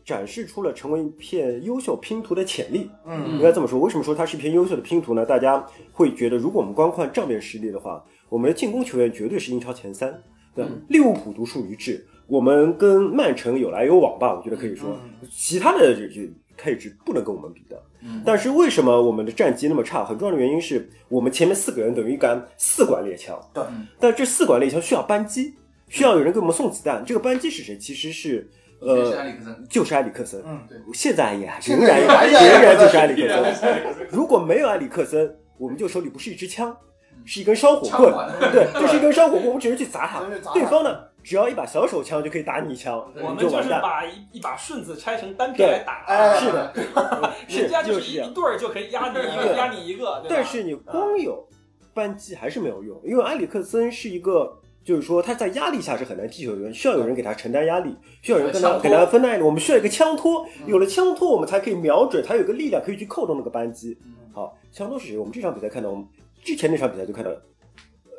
展示出了成为一片优秀拼图的潜力。嗯应该这么说，为什么说它是一片优秀的拼图呢？大家会觉得，如果我们光看账面实力的话，我们的进攻球员绝对是英超前三。对，利物浦独树一帜，我们跟曼城有来有往吧，我觉得可以说，其他的这这配置不能跟我们比的。嗯但是为什么我们的战绩那么差？很重要的原因是我们前面四个人等于一杆四管猎枪，对嗯但这四管猎枪需要扳机，需要有人给我们送子弹。这个扳机是谁？其实是呃，埃里克森，就是埃里克森。嗯，对，现在也现仍然仍然就是埃里克森。如果没有埃里克森，我们就手里不是一支枪，是一根烧火棍。对，就是一根烧火棍，我们只能去砸他只能去砸。他对方呢，只要一把小手枪就可以打你一枪，我们就。是把一一把顺子拆成单片来打，哎是的，人家就是。一一对儿就可以压你一个，压你一个，但是你光有扳机还是没有用，因为埃里克森是一个。就是说，他在压力下是很难踢球的人，需要有人给他承担压力，需要有人跟他给他分担压力。我们需要一个枪托，有了枪托，我们才可以瞄准，才有一个力量可以去扣动那个扳机。好，枪托是谁？我们这场比赛看到，我们之前那场比赛就看到，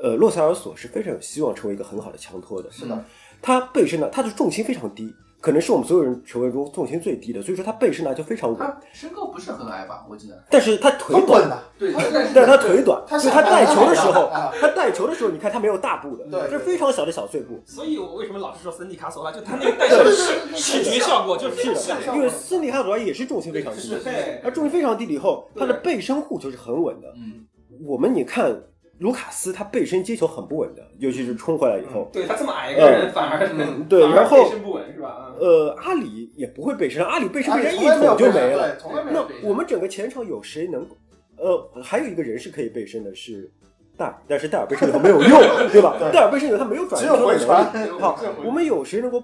呃，洛塞尔索是非常有希望成为一个很好的强托的。是的，他背身呢，他的重心非常低，可能是我们所有人球员中重心最低的，所以说他背身呢就非常稳。他身高不是很矮吧？我记得，但是他腿短，对，但是他腿短，他所以他带球的时候啊，他带球的时候，你看他没有大步的，对这是非常小的小碎步。所以我为什么老是说森迪卡索拉，就他那个带球的视视觉效果就是是因为森迪卡索拉也是重心非常低是，对而重心非常低了以后，他的背身护球是很稳的。嗯，我们你看卢卡斯，他背身接球很不稳的，尤其是冲回来以后。对他这么矮一个人，反而嗯 对然后背身不稳是吧？嗯呃，阿里也不会背身，阿里背身被人一捅就没了。那。我们整个前场有谁能？呃，还有一个人是可以背身的，是戴尔，但是戴尔背身以后没有用，对吧？戴尔背身以后他没有转只有回身的能力。传。好，我们有谁能够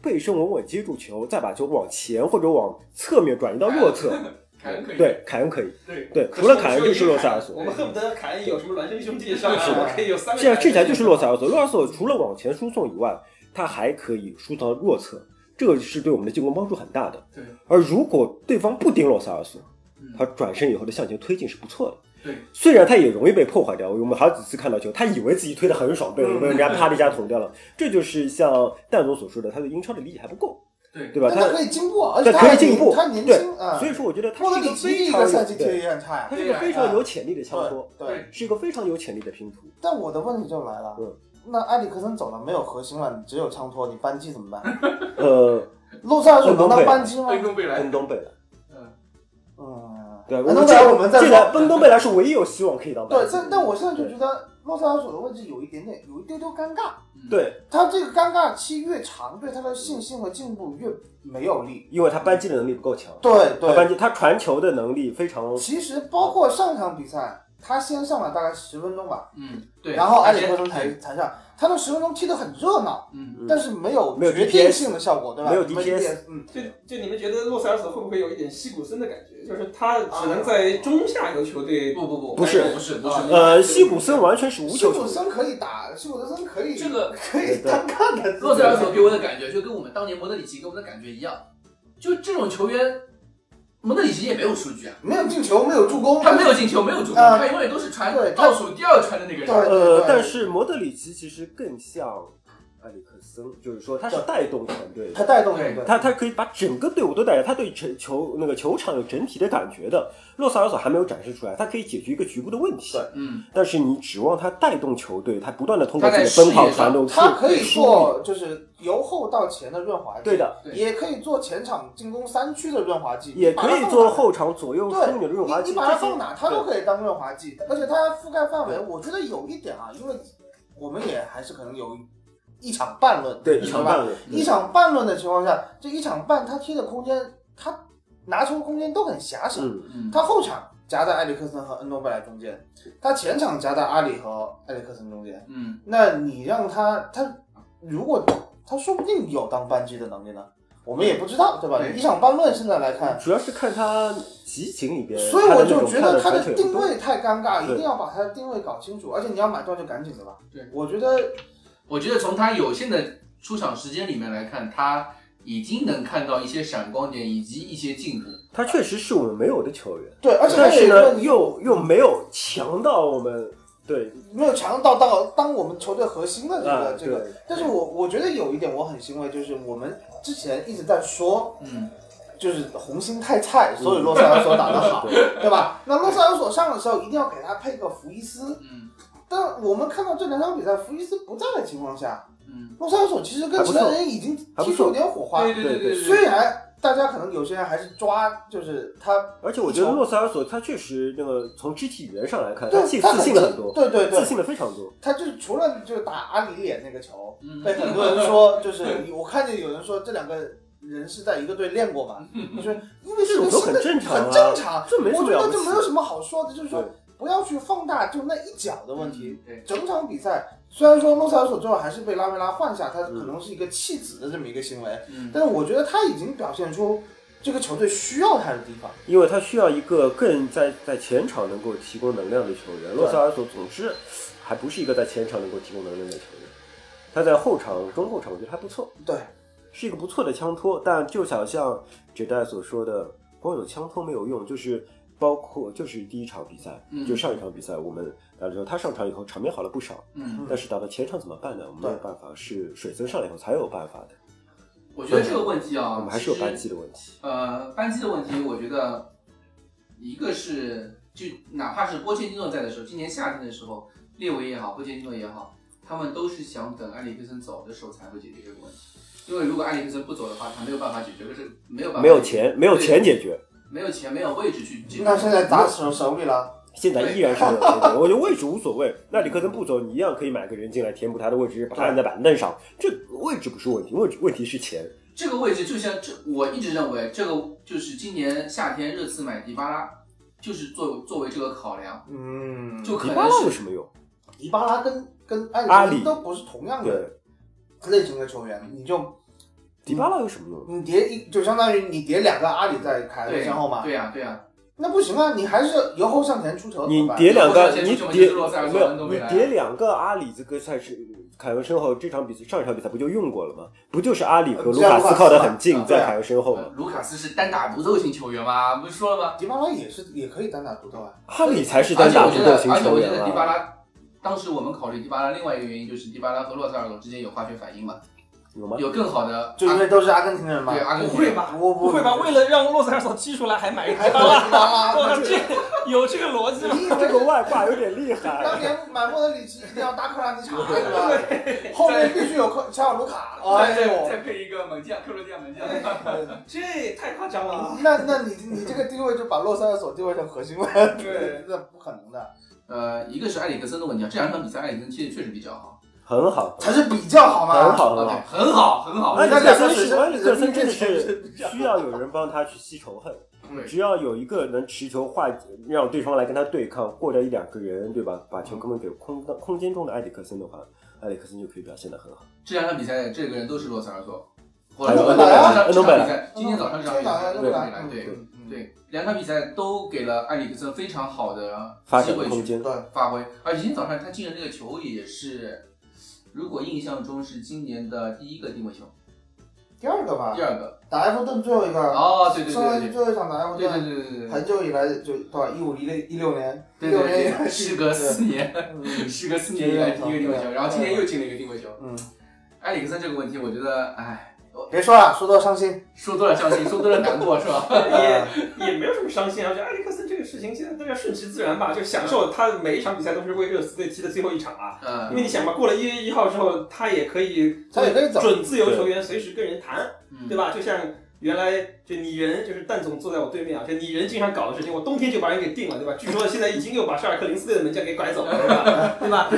背身稳稳接住球，再把球往前或者往侧面转移到 弱侧？凯恩可以，对，凯恩可以。对对，除了凯恩就是洛塞尔索我。们恨不得凯恩有什么孪生兄弟上是的我可以有三个。现在这才就是洛塞尔索。洛塞尔索除了往前输送以外，他还可以输到弱侧，这个是对我们的进攻帮助很大的。对而如果对方不盯洛塞尔索，嗯他转身以后的向前推进是不错的。对，虽然他也容易被破坏掉，我们好几次看到球，他以为自己推的很爽，被嗯被人家啪的一下捅掉了。这就是像蛋总所说的，他对英超的理解还不够，对对吧？但他可以进步，而且他还可以进步年他年轻啊。所以说我觉得他莫德是一个非常赛季踢的对也很差呀他。是一个非常有潜力的枪托，对对，是一个非常有潜力的拼图。但我的问题就来了嗯，那埃里克森走了，没有核心了，你只有枪托，你扳机怎么办？呃，洛塞尔索能当扳机吗？恩东贝莱恩，东贝莱，嗯，嗯，对，恩我东贝莱我们在说现在恩东贝莱是唯一有希望可以当扳对，但但我现在就觉得洛塞尔索的位置有一点点，有一丢丢尴尬。嗯，对，他这个尴尬期越长，对他的信心和进步越没有力。因为他扳机的能力不够强，对对，他扳机他传球的能力非常其实包括上场比赛，他先上了大概十分钟吧，嗯，对，然后埃里克森而且才才上，他们十分钟踢得很热闹，嗯，嗯但是没有没有决定 DPS 性的效果，对吧？没有没 DPS 嗯，就就你们觉得洛塞尔索会不会有一点西古森的感觉？就是他只能在中下游球队不不不，不是。不是不是，呃，西古森完全是无西球球员，古森可以打，西古森可以这个可以单看的。洛塞尔索给我的感觉就跟我们当年莫德里奇给我们的感觉一样，就这种球员，莫德里奇也没有数据啊，没有进球，没有助攻，他没有进球，没有助攻，啊他永远都是传对倒数第二传的那个人。呃，但是莫德里奇其实更像埃里克森，就是说他是带动团队的。他带动团队，他他可以把整个队伍都带着，他对球球那个球场有整体的感觉的。洛萨尔索还没有展示出来，他可以解决一个局部的问题对。嗯，但是你指望他带动球队，他不断的通过自己的奔跑传动，他可以做就是由后到前的润滑剂，对的，对也可以做前场进攻三区的润滑剂，也可以做后场左右对枢纽的润滑剂。你你把它放哪，它都可以当润滑剂，而且它覆盖范围，我觉得有一点啊，因为我们也还是可能有一场半论，对一？场半论，一场半论的情况下，这一场半他踢的空间，他拿球空间都很狭小，嗯，嗯，他后场夹在埃里克森和恩诺贝莱中间，他前场夹在阿里和埃里克森中间，嗯，那你让他他如果他说不定有当扳机的能力呢，我们也不知道，对吧？对一场半论现在来看。主要是看他集锦里边，所以我就觉得他他的定位太尴尬，对一定要把他的定位搞清楚，而且你要买断就赶紧的吧。对，我觉得我觉得从他有限的出场时间里面来看，他已经能看到一些闪光点以及一些进步。他确实是我们没有的球员，对，而且他但是又又没有强到我们对没有强到到当我们球队核心的这个、啊这个。但是我我觉得有一点我很欣慰，就是我们之前一直在说，嗯，就是红星太菜，所以洛塞尔索打得好，对对吧？那洛塞尔索上的时候一定要给他配个福伊斯，嗯但我们看到这两场比赛，福伊斯不在的情况下，嗯，洛塞尔索其实跟其他人已经踢出有点火花。对对对对对，虽然大家可能有些人还是抓，就是他，而且我觉得洛塞尔索他确实那个从肢体语言上来看，他自他自信了很多，对对对。自，信了非常多。他就是除了就是打阿里脸那个球，嗯。被很多人说就是我看见有人说这两个人是在一个队练过嘛，就是因为这种正常啊很正常，这没什我觉得这没有什么好说的，就是说对不要去放大就那一脚的问题。对，整场比赛虽然说洛塞尔索最后还是被拉梅拉换下，他嗯可能是一个弃子的这么一个行为，嗯但是我觉得他已经表现出这个球队需要他的地方。因为他需要一个更在在前场能够提供能量的球员。洛塞尔索总之还不是一个在前场能够提供能量的球员，他在后场、中后场我觉得还不错，对，是一个不错的枪托。但就想像杰代所说的，光有枪托没有用，就是包括就是第一场比赛，嗯就上一场比赛我们打的时候，他上场以后场面好了不少，嗯，但是打到前场怎么办呢？我们没有办法，是水森上来以后才有办法的。我觉得这个问题啊，我们还是有扳机的问题。呃，扳机的问题，我觉得一个是就哪怕是波切蒂诺在的时候，今年夏天的时候，列维也好，波切蒂诺也好，他们都是想等埃里克森走的时候才会解决这个问题。因为如果埃里克森不走的话，他没有办法解决，这个没有办法，没有钱，没有钱解决。没有钱，没有位置去解决。那现在砸手手里了，现在依然是。我觉得位置无所谓，那里克森不走，你一样可以买个人进来填补他的位置，把他按在板凳上。这位置不是问题，问问题是钱。这个位置就像这，我一直认为这个就是今年夏天热刺买迪巴拉，就是作作为这个考量，嗯，就可迪巴拉能是有什么用？迪巴拉跟跟埃阿里都不是同样的，类型的球员，你就迪巴拉有什么用？你叠一就相当于你叠两个阿里在凯恩身后嘛，对呀对呀，那不行啊，你还是由后向前出球，你叠两个，你叠没有你叠两个阿里这个赛事，凯文身后这场比赛上一场比赛不就用过了吗？不就是阿里和卢卡斯靠得很近，在凯文身后吗？卢卡斯是单打独斗型球员吗？不是说了吗？迪巴拉也是也可以单打独斗啊，阿里才是单打独斗型球员而且我觉！得迪巴拉，当时我们考虑迪巴拉另外一个原因就是迪巴拉和洛塞尔索之间有化学反应嘛，有吗？有更好的就因为都是阿根廷人嘛对，阿根廷不会吧？我不会吧？为了让洛塞尔索踢出来，还买一还个有迪巴拉，我靠，这有这个逻辑吗？这个外挂有点厉害当。年买莫德里奇一定要搭克拉尼查对吧？后面必须有克乔尔卢卡，哎呦，再配一个猛将克罗地亚猛将，这也太夸张了。那那你你这个定位就把洛塞尔索定位成核心了，对，那不可能的，呃，一个是埃里克森的问题啊，这两场比赛埃里克森踢的确实比较好，很好，才是比较好嘛，很好，很啊好。很好很好，埃里克森是里克森真的是需要有人帮他去吸仇恨，只要有一个能持球化，让对方来跟他对抗，或者一两个人，对吧？把球根本给空到空间中的埃里克森的话，埃里克森就可以表现得很好。这两场比赛这个人都是洛塞尔索，或还有者恩东贝莱这场比赛，今天早上这场比赛对对。对。两场比赛都给了埃里克森非常好的发机会去发挥，而且今天早上他进的这个球也是，如果印象中是今年的第一个定位球，第二个吧。第，二个。打埃弗顿最后一个，哦，对对上来对对最后一场打埃弗对对顿，对对对对。很久以来就多少一五一六一六年，一对对对，时隔四年，嗯时 隔四年以来第一个定位球，然后今年又进了一个定位球。嗯，埃里克森这个问题，我觉得，哎，别说了，说多了伤心，说多了伤心，说多了难过，是吧？也也没有什么伤心啊，我觉得埃里克森这个事情现在大家顺其自然吧，就享受他每一场比赛都是为热刺队踢的最后一场啊。因为嗯你想嘛，过了一月一号之后，他也可以他也可以准自由球员，随时跟人谈，嗯，对吧？就像原来就拟人，就是蛋总坐在我对面啊，就拟人经常搞的事情，我冬天就把人给定了，对吧？据说现在已经又把沙尔克零四队的门将给拐走了，对吧？对吧？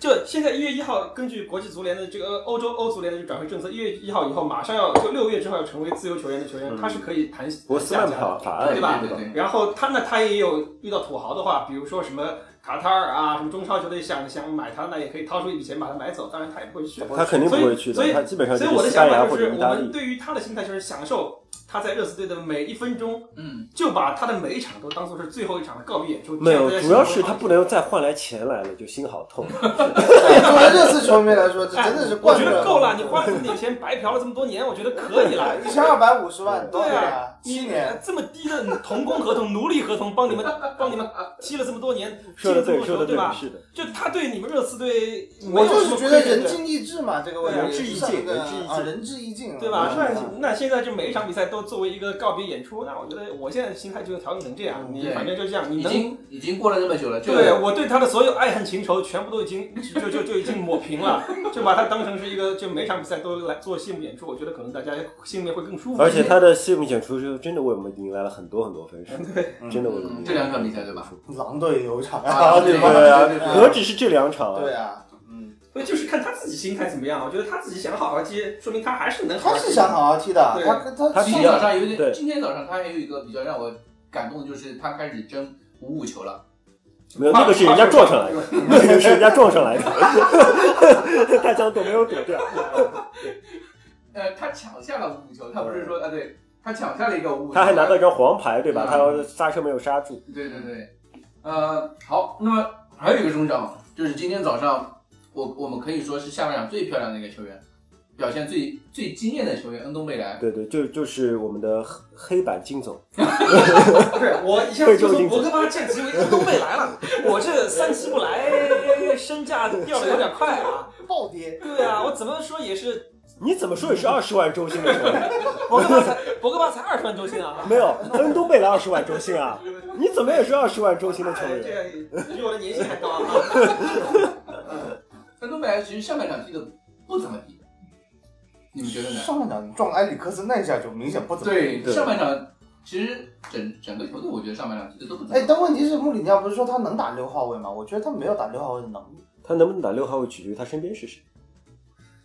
这就现在一月一号，根据国际足联的这个欧洲欧足联的转会政策，一月一号以后马上要就六月之后要成为自由球员的球员，嗯他是可以谈博斯曼下家对吧对对对然后他呢，他也有遇到土豪的话，比如说什么卡塔尔啊，什么中超球队想想买他，那也可以掏出一笔钱把他买走，当然他也不会去。他肯定不会去所以的，他基本上就所以我的想法就是，我。们对于他的心态就是享受他在热刺队的每一分钟，嗯，就把他的每一场都当做是最后一场的告别演出。没有这，样主要是他不能再换来钱来了，就心好痛。对，作为热刺球迷来说，这真的是哎我觉得够了，你花了这么点钱白嫖了这么多年，我觉得可以了。一千二百五十万，对啊啊，七年，这么低的童工合同、奴隶合同，帮你们帮你们踢了这么多年，踢了这么多球，对，吧？是的。就他对你们热刺队我就是觉得仁至义尽嘛，这个问题，仁至义尽仁至义尽啊，仁至义尽，对吧？嗯那那现在就每一场比赛都作为一个告别演出，那我觉得我现在心态就调整成这样，你反正就这样，你能已经已经过了那么久了，就对我对他的所有爱恨情仇全部都已经 就就就已经抹平了，就把他当成是一个就每场比赛都来做谢幕演出，我觉得可能大家心里面会更舒服一点。而且他的谢幕演出就真的为我们迎来了很多很多分数，对真的为我们嗯这两场比赛对吧？狼队有一场啊对吧？对啊何止是这两场啊！对啊，嗯，所以就是看他自己心态怎么样。我觉得他自己想好好踢，说明他还是能好好踢。他是想好好踢的，对他他他今天早上有点，今天早上他还有一个比较让我感动的，就是他开始争五五球了。没有，那个是人家撞上来的，那个是人家撞上来的，大江都没有躲掉。呃，他抢下了五五球，他不是说啊，对他抢下了一个五五球，他还拿到一张黄牌，对吧？嗯他刹车没有刹住。对对对，呃，好，那么还有一个中场，就是今天早上我我们可以说是下半场最漂亮的一个球员，表现最最惊艳的球员恩东贝莱。对对，就就是我们的黑黑板金总，不是我一下子就从博格巴降级为恩东贝莱了，我这三期不来，身价掉的有点快啊。暴跌，对啊，我怎么说也是你怎么说也是二十万周薪的球员，博格巴才博格巴才二十万周薪啊。没有恩东贝莱二十万周薪啊？你怎么也是二十万周薪的球哎，员？这比我的年薪还高啊！恩东贝莱其实上半场踢的不怎么地，你们觉得呢？上半场撞埃里克森那一下就明显不怎么。对，对上半场其实整整个球队，我觉得上半场踢的都不怎么哎，但问题是穆里尼奥不是说他能打六号位吗？我觉得他没有打六号位的能力。他能不能打六号位取决于他身边是谁。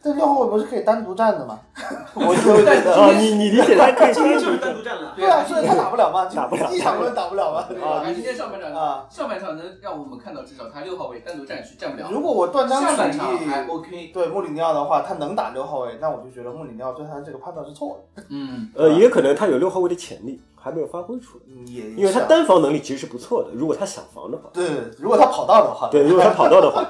这六号位不是可以单独站的吗？我就觉得，啊，你你理解他可以今天就是单独站了。对啊，所以他打不了嘛，打不了一场都打不了嘛。啊，今天上半场啊，上半场能让我们看到至少他六号位单独站去站不了。如果我断章取义还义 OK，对穆里尼奥的话，他能打六号位，那我就觉得穆里尼奥对他的这个判断是错的。嗯，呃，也可能他有六号位的潜力，还没有发挥出来，嗯，也因为他单防能力其实是不错的。如果他想防的话，对，如果他跑道的话，对，如果他跑道的话，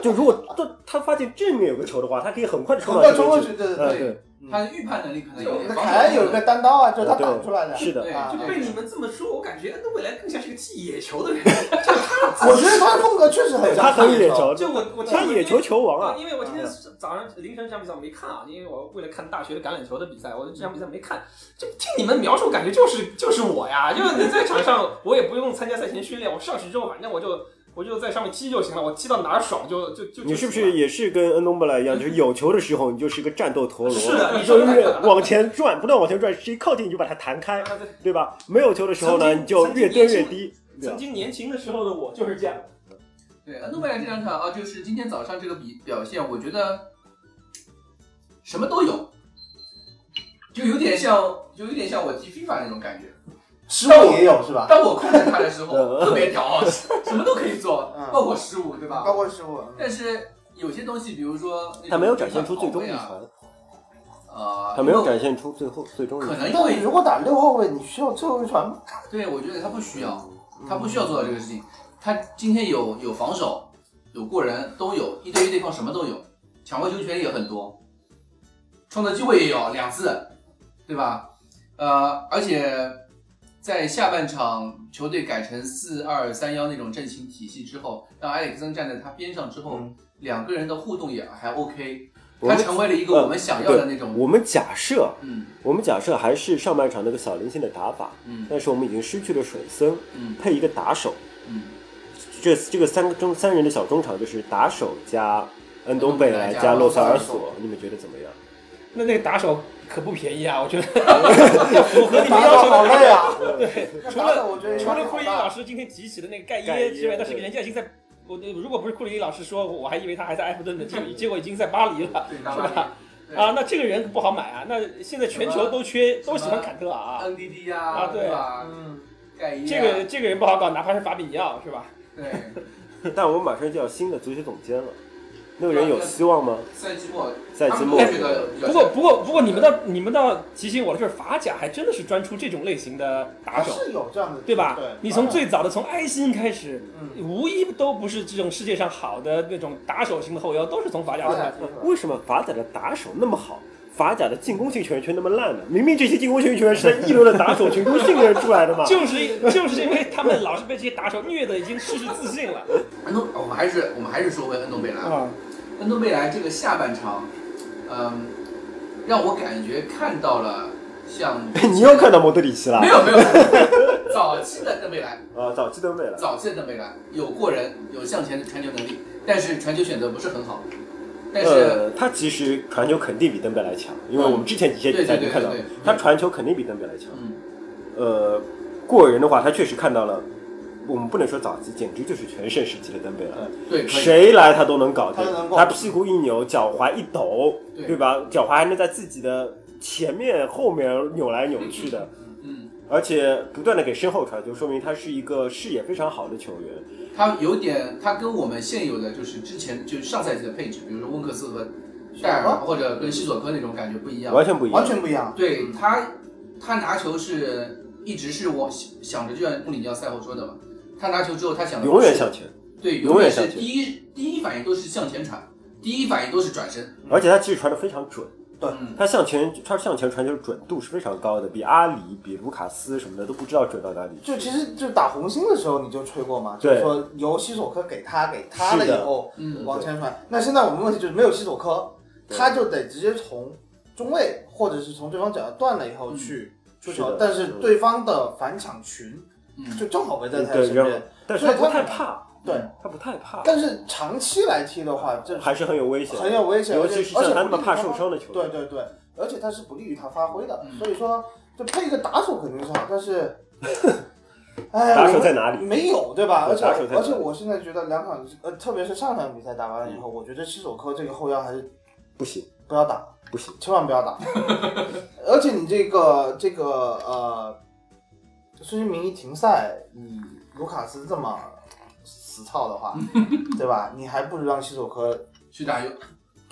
就如果他他发现正面有个球的话，他可以很快的冲到这边去。快冲过去，对呃，对。对，他的预判能力可能有点。那凯恩有一个单刀啊，就是他打出来的。是的对啊就被你们这么说，我感觉恩东未来更像是个踢野球的人。就他我觉得他的风格确实很像他很野球。球，就我我他野球球王啊！因为我今天早上凌晨这场比赛我没看啊，因为我为了看大学的橄榄球的比赛，我这场比赛没看。就听你们描述，感觉就是就是我呀，就是你在场上，我也不用参加赛前训练，我上去之后，反正我就我就在上面踢就行了，我踢到哪儿爽就就就。你是不是也是跟恩东贝莱一样，就是有球的时候你就是一个战斗陀螺，是的你就说的越往前转，不断往前转，谁靠近你就把它弹开，啊对对吧？没有球的时候呢，你就越蹲越低，曾经年轻的时候的我就是这样。对，恩东贝莱这两场啊，就是今天早上这个比表现，我觉得什么都有，就有点像，就有点像我踢 FIFA 那种感觉。失误也有是吧？当我控制他的时候，嗯特别屌，什么都可以做嗯，包括失误，对吧？包括失误。但是有些东西，比如说他没有展现出最终一啊，他没有展现出最后最终。可能因为如果打六号位，你需要最后一传吗？对我觉得他不需要，他不需要做到这个事情。他今天有有防守，有过人，都有一对一对抗什么都有，抢回球权也很多，创造机会也有两次，对吧？呃，而且在下半场球队改成四二三幺那种阵型体系之后，让埃里克森站在他边上之后，嗯。两个人的互动也还 OK，他成为了一个我们想要的那种，我们假设，嗯。我们假设还是上半场那个小灵性的打法，嗯。但是我们已经失去了水森，嗯。配一个打手，嗯，这这个三个中三人的小中场就是打手加恩东贝莱加洛塞尔索，你们觉得怎么样？那那个打手可不便宜啊，我觉得符合 你们要求的。的好累啊！对，除了打的我觉得除了库里里老师，今天提起的那个盖盖耶耶之外，但是对人家已经在。我如果不是库里里老师说，我还以为他还在埃弗顿呢，结结果已经在巴黎了，是吧？啊，那这个人不好买啊。那现在全球都缺，都喜欢坎特啊。NDD 呀，啊对吧？嗯，这个这个人不好搞，哪怕是法比尼奥，是吧？对，但我们马上就要新的足球总监了，那个人有希望吗？赛季末，赛季末不过不过不过，你们倒你们倒提醒我了，就是法甲还真的是专出这种类型的打手，是有这样的，对吧？对，你从最早的从埃辛开始，嗯，无一都不是这种世界上好的那种打手型的后腰，都是从法甲出来的。为什么法甲的打手那么好？法甲的进攻型球员却那么烂呢？明明这些进攻型球员是在一流的打手群中训练出来的嘛。就是就是因为他们老是被这些打手虐的已经失去自信了恩东，我们还是我们还是说回恩东贝莱。啊！恩东贝莱这个下半场，嗯，让我感觉看到了像 你又看到莫德里奇了？没有没有，早期的登贝莱，啊，早期登贝莱。早期的登贝莱有过人，有向前的传球能力，但是传球选择不是很好。但是、呃，他其实传球肯定比登贝莱强，因为我们之前几些比赛看到他传球肯定比登贝莱强。嗯，呃，过人的话，他确实看到了。我们不能说早期，简直就是全盛时期的登贝莱。对，谁来他都能搞定他屁股一扭，脚踝一抖，对对吧？脚踝还能在自己的前面、后面扭来扭去的，嗯，而且不断的给身后传球，说明他是一个视野非常好的球员。他有点，他跟我们现有的就是之前就是上赛季的配置，比如说温克斯和戴尔或者跟西索科那种感觉不一样。完全不一样，完全不一样。对他，他拿球是一直是我想着，就像穆里尼奥赛后说的嘛，他拿球之后他想的永远向前，对，永远向前。第一第一反应都是向前传，第一反应都是转身。而且他其实传的非常准，对，他向前他向前传球的准度是非常高的，比阿里、比卢卡斯什么的都不知道准到哪里。就其实就打红星的时候你就吹过嘛，就是说由西索科给他给他了以后嗯。往前传。那现在我们问题就是没有西索科，他就得直接从中卫或者是从对方脚下断了以后去出球，但是对方的反抢群嗯就正好围在他身边。但是他不太怕，对，他不太怕，但是长期来踢的话，这还是很有危险，很有危险，尤而且而且其是像他那么不怕受伤的球员。对对对，而且他是不利于他发挥的，嗯。所以说就配一个打手肯定是好，但是，哎，打手在哪里？没有对吧？而且而且我现在觉得两场呃，特别是上场比赛打完了以后，我觉得西索科这个后腰还是不行。不要打，不行，千万不要打。而且你这个这个呃，孙兴民一停赛，你卢卡斯这么实操的话，对吧？你还不如让西索科去打右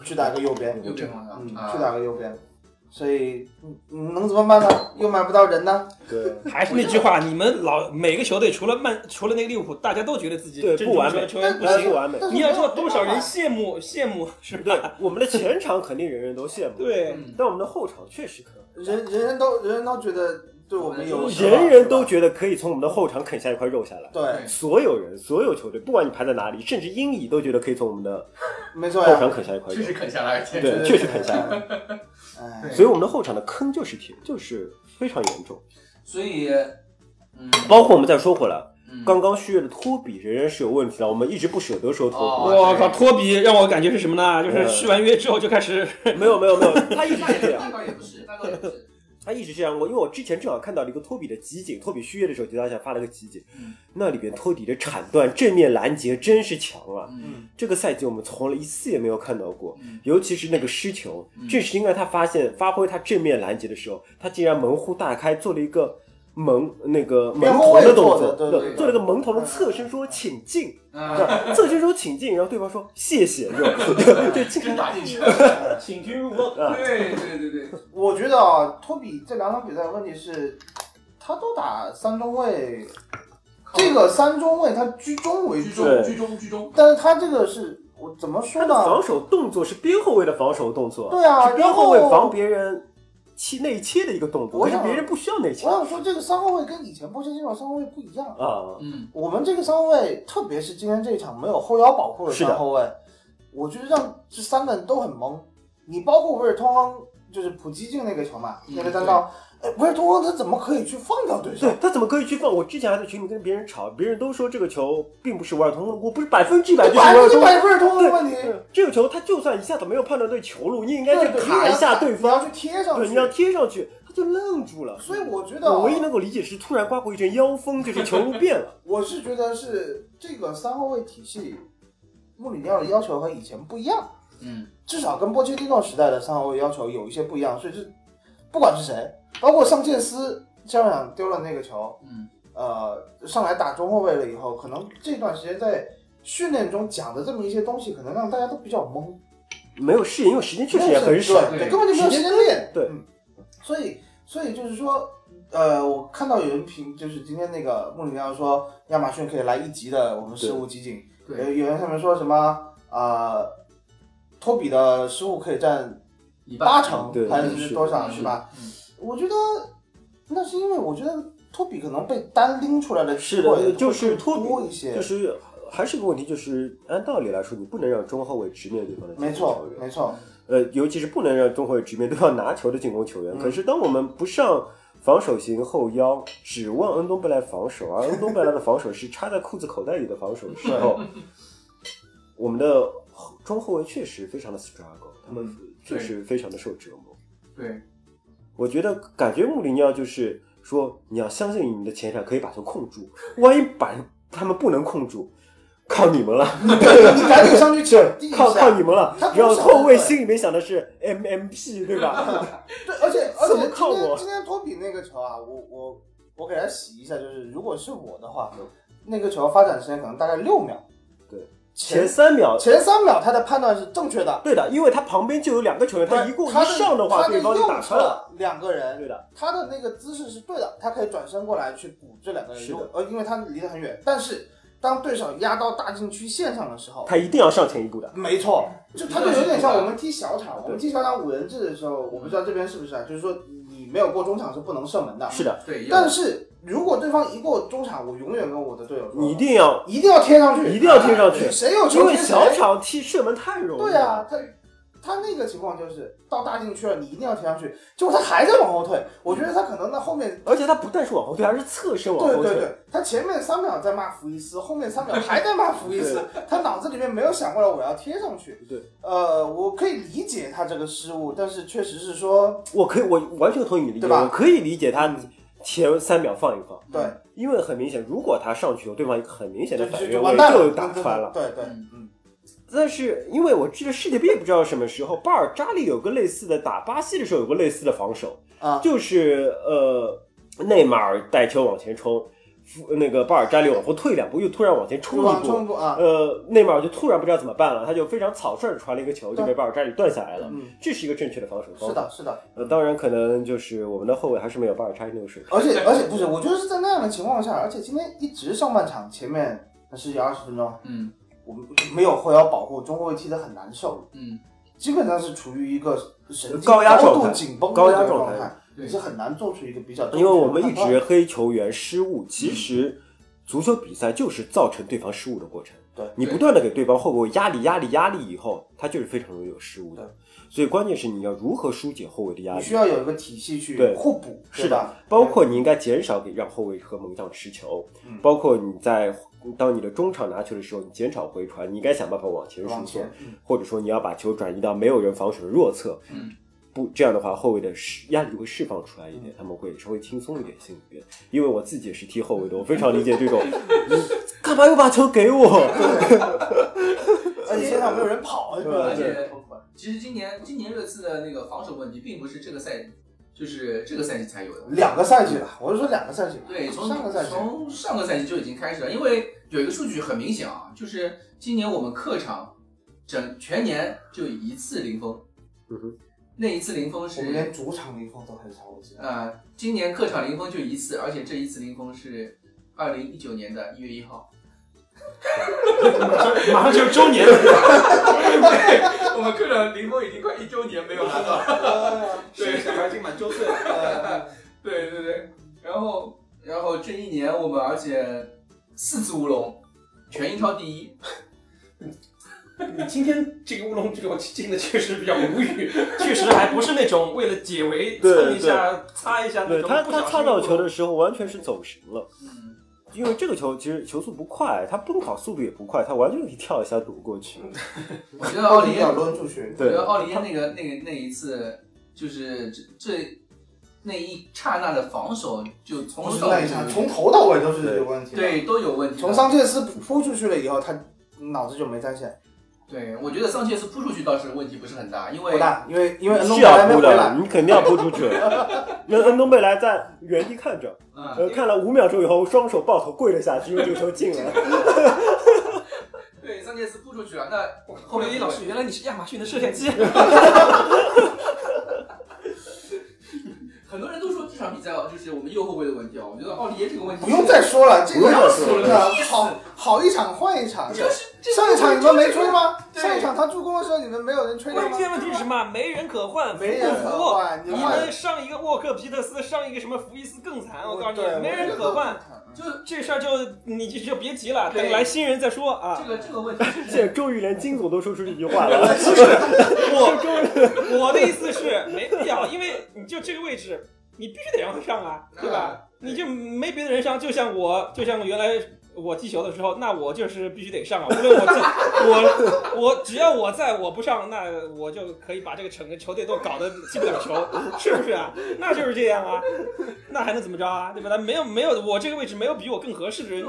去打个右边，右边嗯，啊，去打个右边。所以嗯能怎么办呢？又买不到人呢。对 还是那句话，你们老每个球队除了曼，除了那个利物浦，大家都觉得自己对不完美球员不行。不完美。你要知道多少人羡慕羡慕，是对吧？我们的前场肯定人人都羡慕，对，嗯但我们的后场确实可能。人人人都人人都觉得对我们有人人都觉得可以从我们的后场啃下一块肉下来。对，所有人，所有球队，不管你排在哪里，甚至英乙都觉得可以从我们的没错后场。啃下一块肉确。实啃下来，对，确实啃下来。哎，所以我们的后场的坑就是铁，就是非常严重。所以嗯，包括我们再说回来，嗯刚刚续约的托比仍然是有问题的，我们一直不舍得说托比我靠，托比让我感觉是什么呢？就是嗯续完约之后就开始，比。没有没有没有，他一直也 这样，也那倒也不是，那倒也不是，他一直这样过。因为我之前正好看到了一个托比的集锦，托比续约的时候，吉达下发了个集锦，嗯那里边托比的铲断、正面拦截真是强啊！嗯这个赛季我们从来一次也没有看到过，嗯尤其是那个失球，嗯正是因为他发现发挥他正面拦截的时候，他竟然门户大开，做了一个蒙那个蒙头的动作，做的对对对做了个蒙头的侧身说请进，啊，侧身说请进，然后对方说谢谢，就对进真打进去了，请君入瓮。啊，对对对对，我觉得啊，托比这两场比赛的问题是，他都打三中卫，这个三中卫他居中为主，居中居中居中，但是他这个是我怎么说他的防？守动作是边后卫的防守动作，对啊是边后卫防别人切内切的一个动作，我是别人不需要内切我想说，这个三后卫跟以前波切蒂诺三后卫不一样。啊，嗯我们这个三后卫，特别是今天这一场没有后腰保护的是的三后卫，我觉得让这三个人都很懵。你包括维尔通亨，就是普基进那个球嘛，嗯那个单刀，哎，维尔通亨他怎么可以去放掉对手对？他怎么可以去放？我之前还在群里跟别人吵，别人都说这个球并不是维尔通亨，我不是百分之百就是百分之维尔通亨。百维尔通亨的问题。对这个球他就算一下子没有判断对球路，你也应该对去卡一下对方，你要去贴上去对，去。你要贴上去，他就愣住了。所以我觉得啊，我唯一能够理解是突然刮过一阵妖风，就是球路变了。我是觉得是这个三后卫体系，穆里尼奥的要求和以前不一样，嗯至少跟波切蒂诺时代的三后卫要求有一些不一样，所以是不管是谁，包括桑切斯上场丢了那个球，嗯呃，上来打中后卫了以后，可能这段时间在训练中讲的这么一些东西，可能让大家都比较懵，没有适应，因为时间确实也很少。对，根本就没有时间练，对。嗯，所以所以就是说。呃，我看到有人评，就是今天那个穆里尼奥说亚马逊可以来一级的我们失误集锦，有对，有人上面说什么呃，托比的失误可以占八成还是是多少嗯是吧？嗯我觉得那是因为我觉得托比可能被单拎出来的是的机会就是多一些，就是还是个问题，就是按道理来说，你不能让中后卫直面对方的进攻没错球员没错，呃，尤其是不能让中后卫直面对方拿球的进攻球员。嗯可是当我们不上防守型后腰，指望恩东贝莱防守，而恩东贝莱的防守是插在裤子口袋里的防守的时候，我们的后中后卫确实非常的 struggle，他们确实非常的受折磨。对，我觉得感觉穆里尼奥就是说，你要相信你的前场可以把球控住，万一把他们不能控住，靠你们了。对你赶紧上去抢地一靠靠，你们了。然后后卫心里面想的是 MMP，对吧？对，而且而 怎么且靠我？今天托比那个球啊，我我我给他洗一下，就是如果是我的话，那个球发展时间可能大概六秒，对，前前三秒，前三秒他的判断是正确的，对的，因为他旁边就有两个球员，他一共他一上的话，他对方就右打穿了。两个人，对的，他的那个姿势是对的，他可以转身过来去补这两个人，是的。呃，因为他离得很远，但是当对手压到大禁区线上的时候，他一定要上前一步的。没错，就他就有点像我们踢小场，我们踢小场五人制的时候，我不知道这边是不是啊，就是说你没有过中场是不能射门的，是的，对，但是如果对方一过中场，我永远跟我的队友说，你一定要一定要贴上去，一定要贴上去，谁有球因为小场踢射门太容易。对啊，，他他那个情况就是到大禁区了，你一定要贴上去，结果他还在往后退，我觉得他可能在后面。而且他不但是往后退，还是侧身往后退。对对对，他前面三秒在骂福伊斯，后面三秒还在骂福伊斯，他脑子里面没有想过来我要贴上去。对呃，我可以理解他这个失误，但是确实是说，我可以，我完全同意你的理解，对吧我可以理解他前三秒放一放，对，因为很明显，如果他上去有对方一个很明显的就反越位，就就完蛋了，就打穿了。对对，嗯嗯，但是因为我记得世界杯不知道什么时候，巴尔扎利有个类似的打巴西的时候有个类似的防守，啊，就是呃内马尔带球往前冲，那个巴尔扎利往后退两步，又突然往前冲一往步，冲步啊，呃，内马尔就突然不知道怎么办了，他就非常草率的传了一个球，就被巴尔扎里断下来了。嗯，这是一个正确的防守方法。是的，是的，呃，当然可能就是我们的后卫还是没有巴尔扎里那个水平。而且而且不是，我觉得是在那样的情况下，而且今天一直上半场前面那十几二十分钟，嗯我们没有后腰保护，中后卫踢得很难受，嗯，基本上是处于一个神经高压状态度紧绷的高压这个状态，对你是很难做出一个比较。因为我们一直黑球员失误，其实足球比赛就是造成对方失误的过程。对你不断的给对方后卫压力、压力、压力以后，他就是非常容易有失误的。所以关键是你要如何疏解后卫的压力。你需要有一个体系去对互补，是的？包括你应该减少给让后卫和门将持球，嗯包括你在当你的中场拿球的时候，你减少回传，你应该想办法往前输送，，嗯或者说你要把球转移到没有人防守的弱侧。嗯，不这样的话，后卫的释压力就会释放出来一点，他们会稍微轻松一点，心里边。因为我自己也是踢后卫的，我非常理解这种，你 干嘛又把球给我？而且现场没有人跑，是吧？而且其实今年今年热刺的那个防守问题，并不是这个赛季，就是这个赛季才有的。两个赛季了，我是说两个赛季，对，从上个赛季从上个赛季就已经开始了，因为有一个数据很明显啊，就是今年我们客场整全年就一次零封，嗯哼那一次零封是我们连主场零封都很少，我记得。呃，今年客场零封就一次，而且这一次零封是二零一九年的一月一号。马上就周年，对，我们客场零封已经快一周年没有拿到了。对小孩已经满周岁了。呃对对对，然后然后这一年我们而且四只乌龙，全英超第一。你今天这个乌龙这个我进的确实比较无语，确实还不是那种为了解围蹭一下、擦一下那对他，种不小心他擦到球的时候完全是走神了，嗯，因为这个球其实球速不快，他奔跑速度也不快，他完全可以跳一下躲过去。我觉得奥利耶，我抡出去，对觉得奥利耶那个那个那一次，就是这这那一刹那的防守，就从不是头到尾那一下，从头到尾都是有问题的。，对都有问题。从桑切斯扑出去了以后，他脑子就没在线，对，我觉得桑切斯扑出去倒是问题不是很大，因为不大，因为因为恩东贝莱要扑的，没回来，你肯定要扑出去。那 恩东贝莱在原地看着，嗯，呃，看了五秒钟以后，双手抱头跪了下去，因为这个球进了。对桑切斯扑出去了，那后面后面李老师，原来你是亚马逊的摄像机。很多人都说这场比赛哦，就是我们右后卫的问题啊。我觉得奥利耶这个问题不用再说了，这个不用说了啊好好一场换一场。就是上一场你们没吹吗？上一场他助攻的时候，你们没有人吹他吗？关键问题是什么？没人可换，没人可换，你们上一个沃克皮特斯，上一个什么福伊斯更惨，我告诉你，没人可换。。就这事儿就你就就别急了，等来新人再说啊这。个这个问题是 现在终于连金总都说出这句话了。我 我的意思是没必要，因为你就这个位置，你必须得让他上啊，对吧？你就没别的人上，就像我，就像原来我踢球的时候，那我就是必须得上啊。无论我在，我我只要我在，我不上，那我就可以把这个整个球队都搞得进不了球，是不是啊？那就是这样啊，那还能怎么着啊？对吧？那没有没有，我这个位置没有比我更合适的人，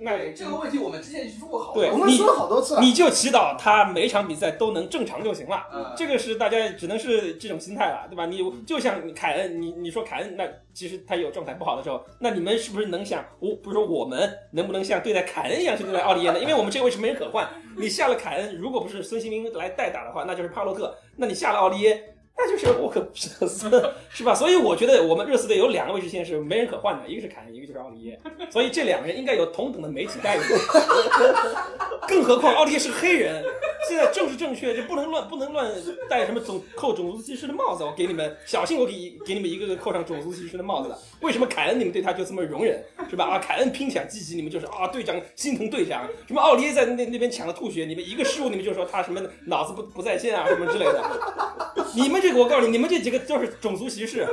那那这个问题，我们之前说过好多对我们说了好多次了，你就祈祷他每场比赛都能正常就行了。嗯这个是大家只能是这种心态了，对吧？你就像凯恩，你你说凯恩，那其实他有状态不好的时候，那你们是不是能想，我不是说我们能不能像对待凯恩一样去对待奥利耶呢？因为我们这个位置没人可换，你下了凯恩，如果不是孙兴民来代打的话，那就是帕洛特，那你下了奥利耶。那就是沃克皮特斯，是吧？所以我觉得我们热刺队有两个位置线是没人可换的，一个是凯恩，一个就是奥利耶，所以这两个人应该有同等的媒体待遇。更何况奥利耶是黑人，现在政治正确就不能乱不能乱戴什么种扣种族歧视的帽子。我给你们小心，我给给你们一个个扣上种族歧视的帽子了。为什么凯恩你们对他就这么容忍，是吧？啊，凯恩拼抢积极，你们就是啊队长心疼队长。什么奥利耶在那那边抢了吐血，你们一个失误你们就说他什么脑子不不在线啊什么之类的。你们我告诉你，你们这几个就是种族歧视，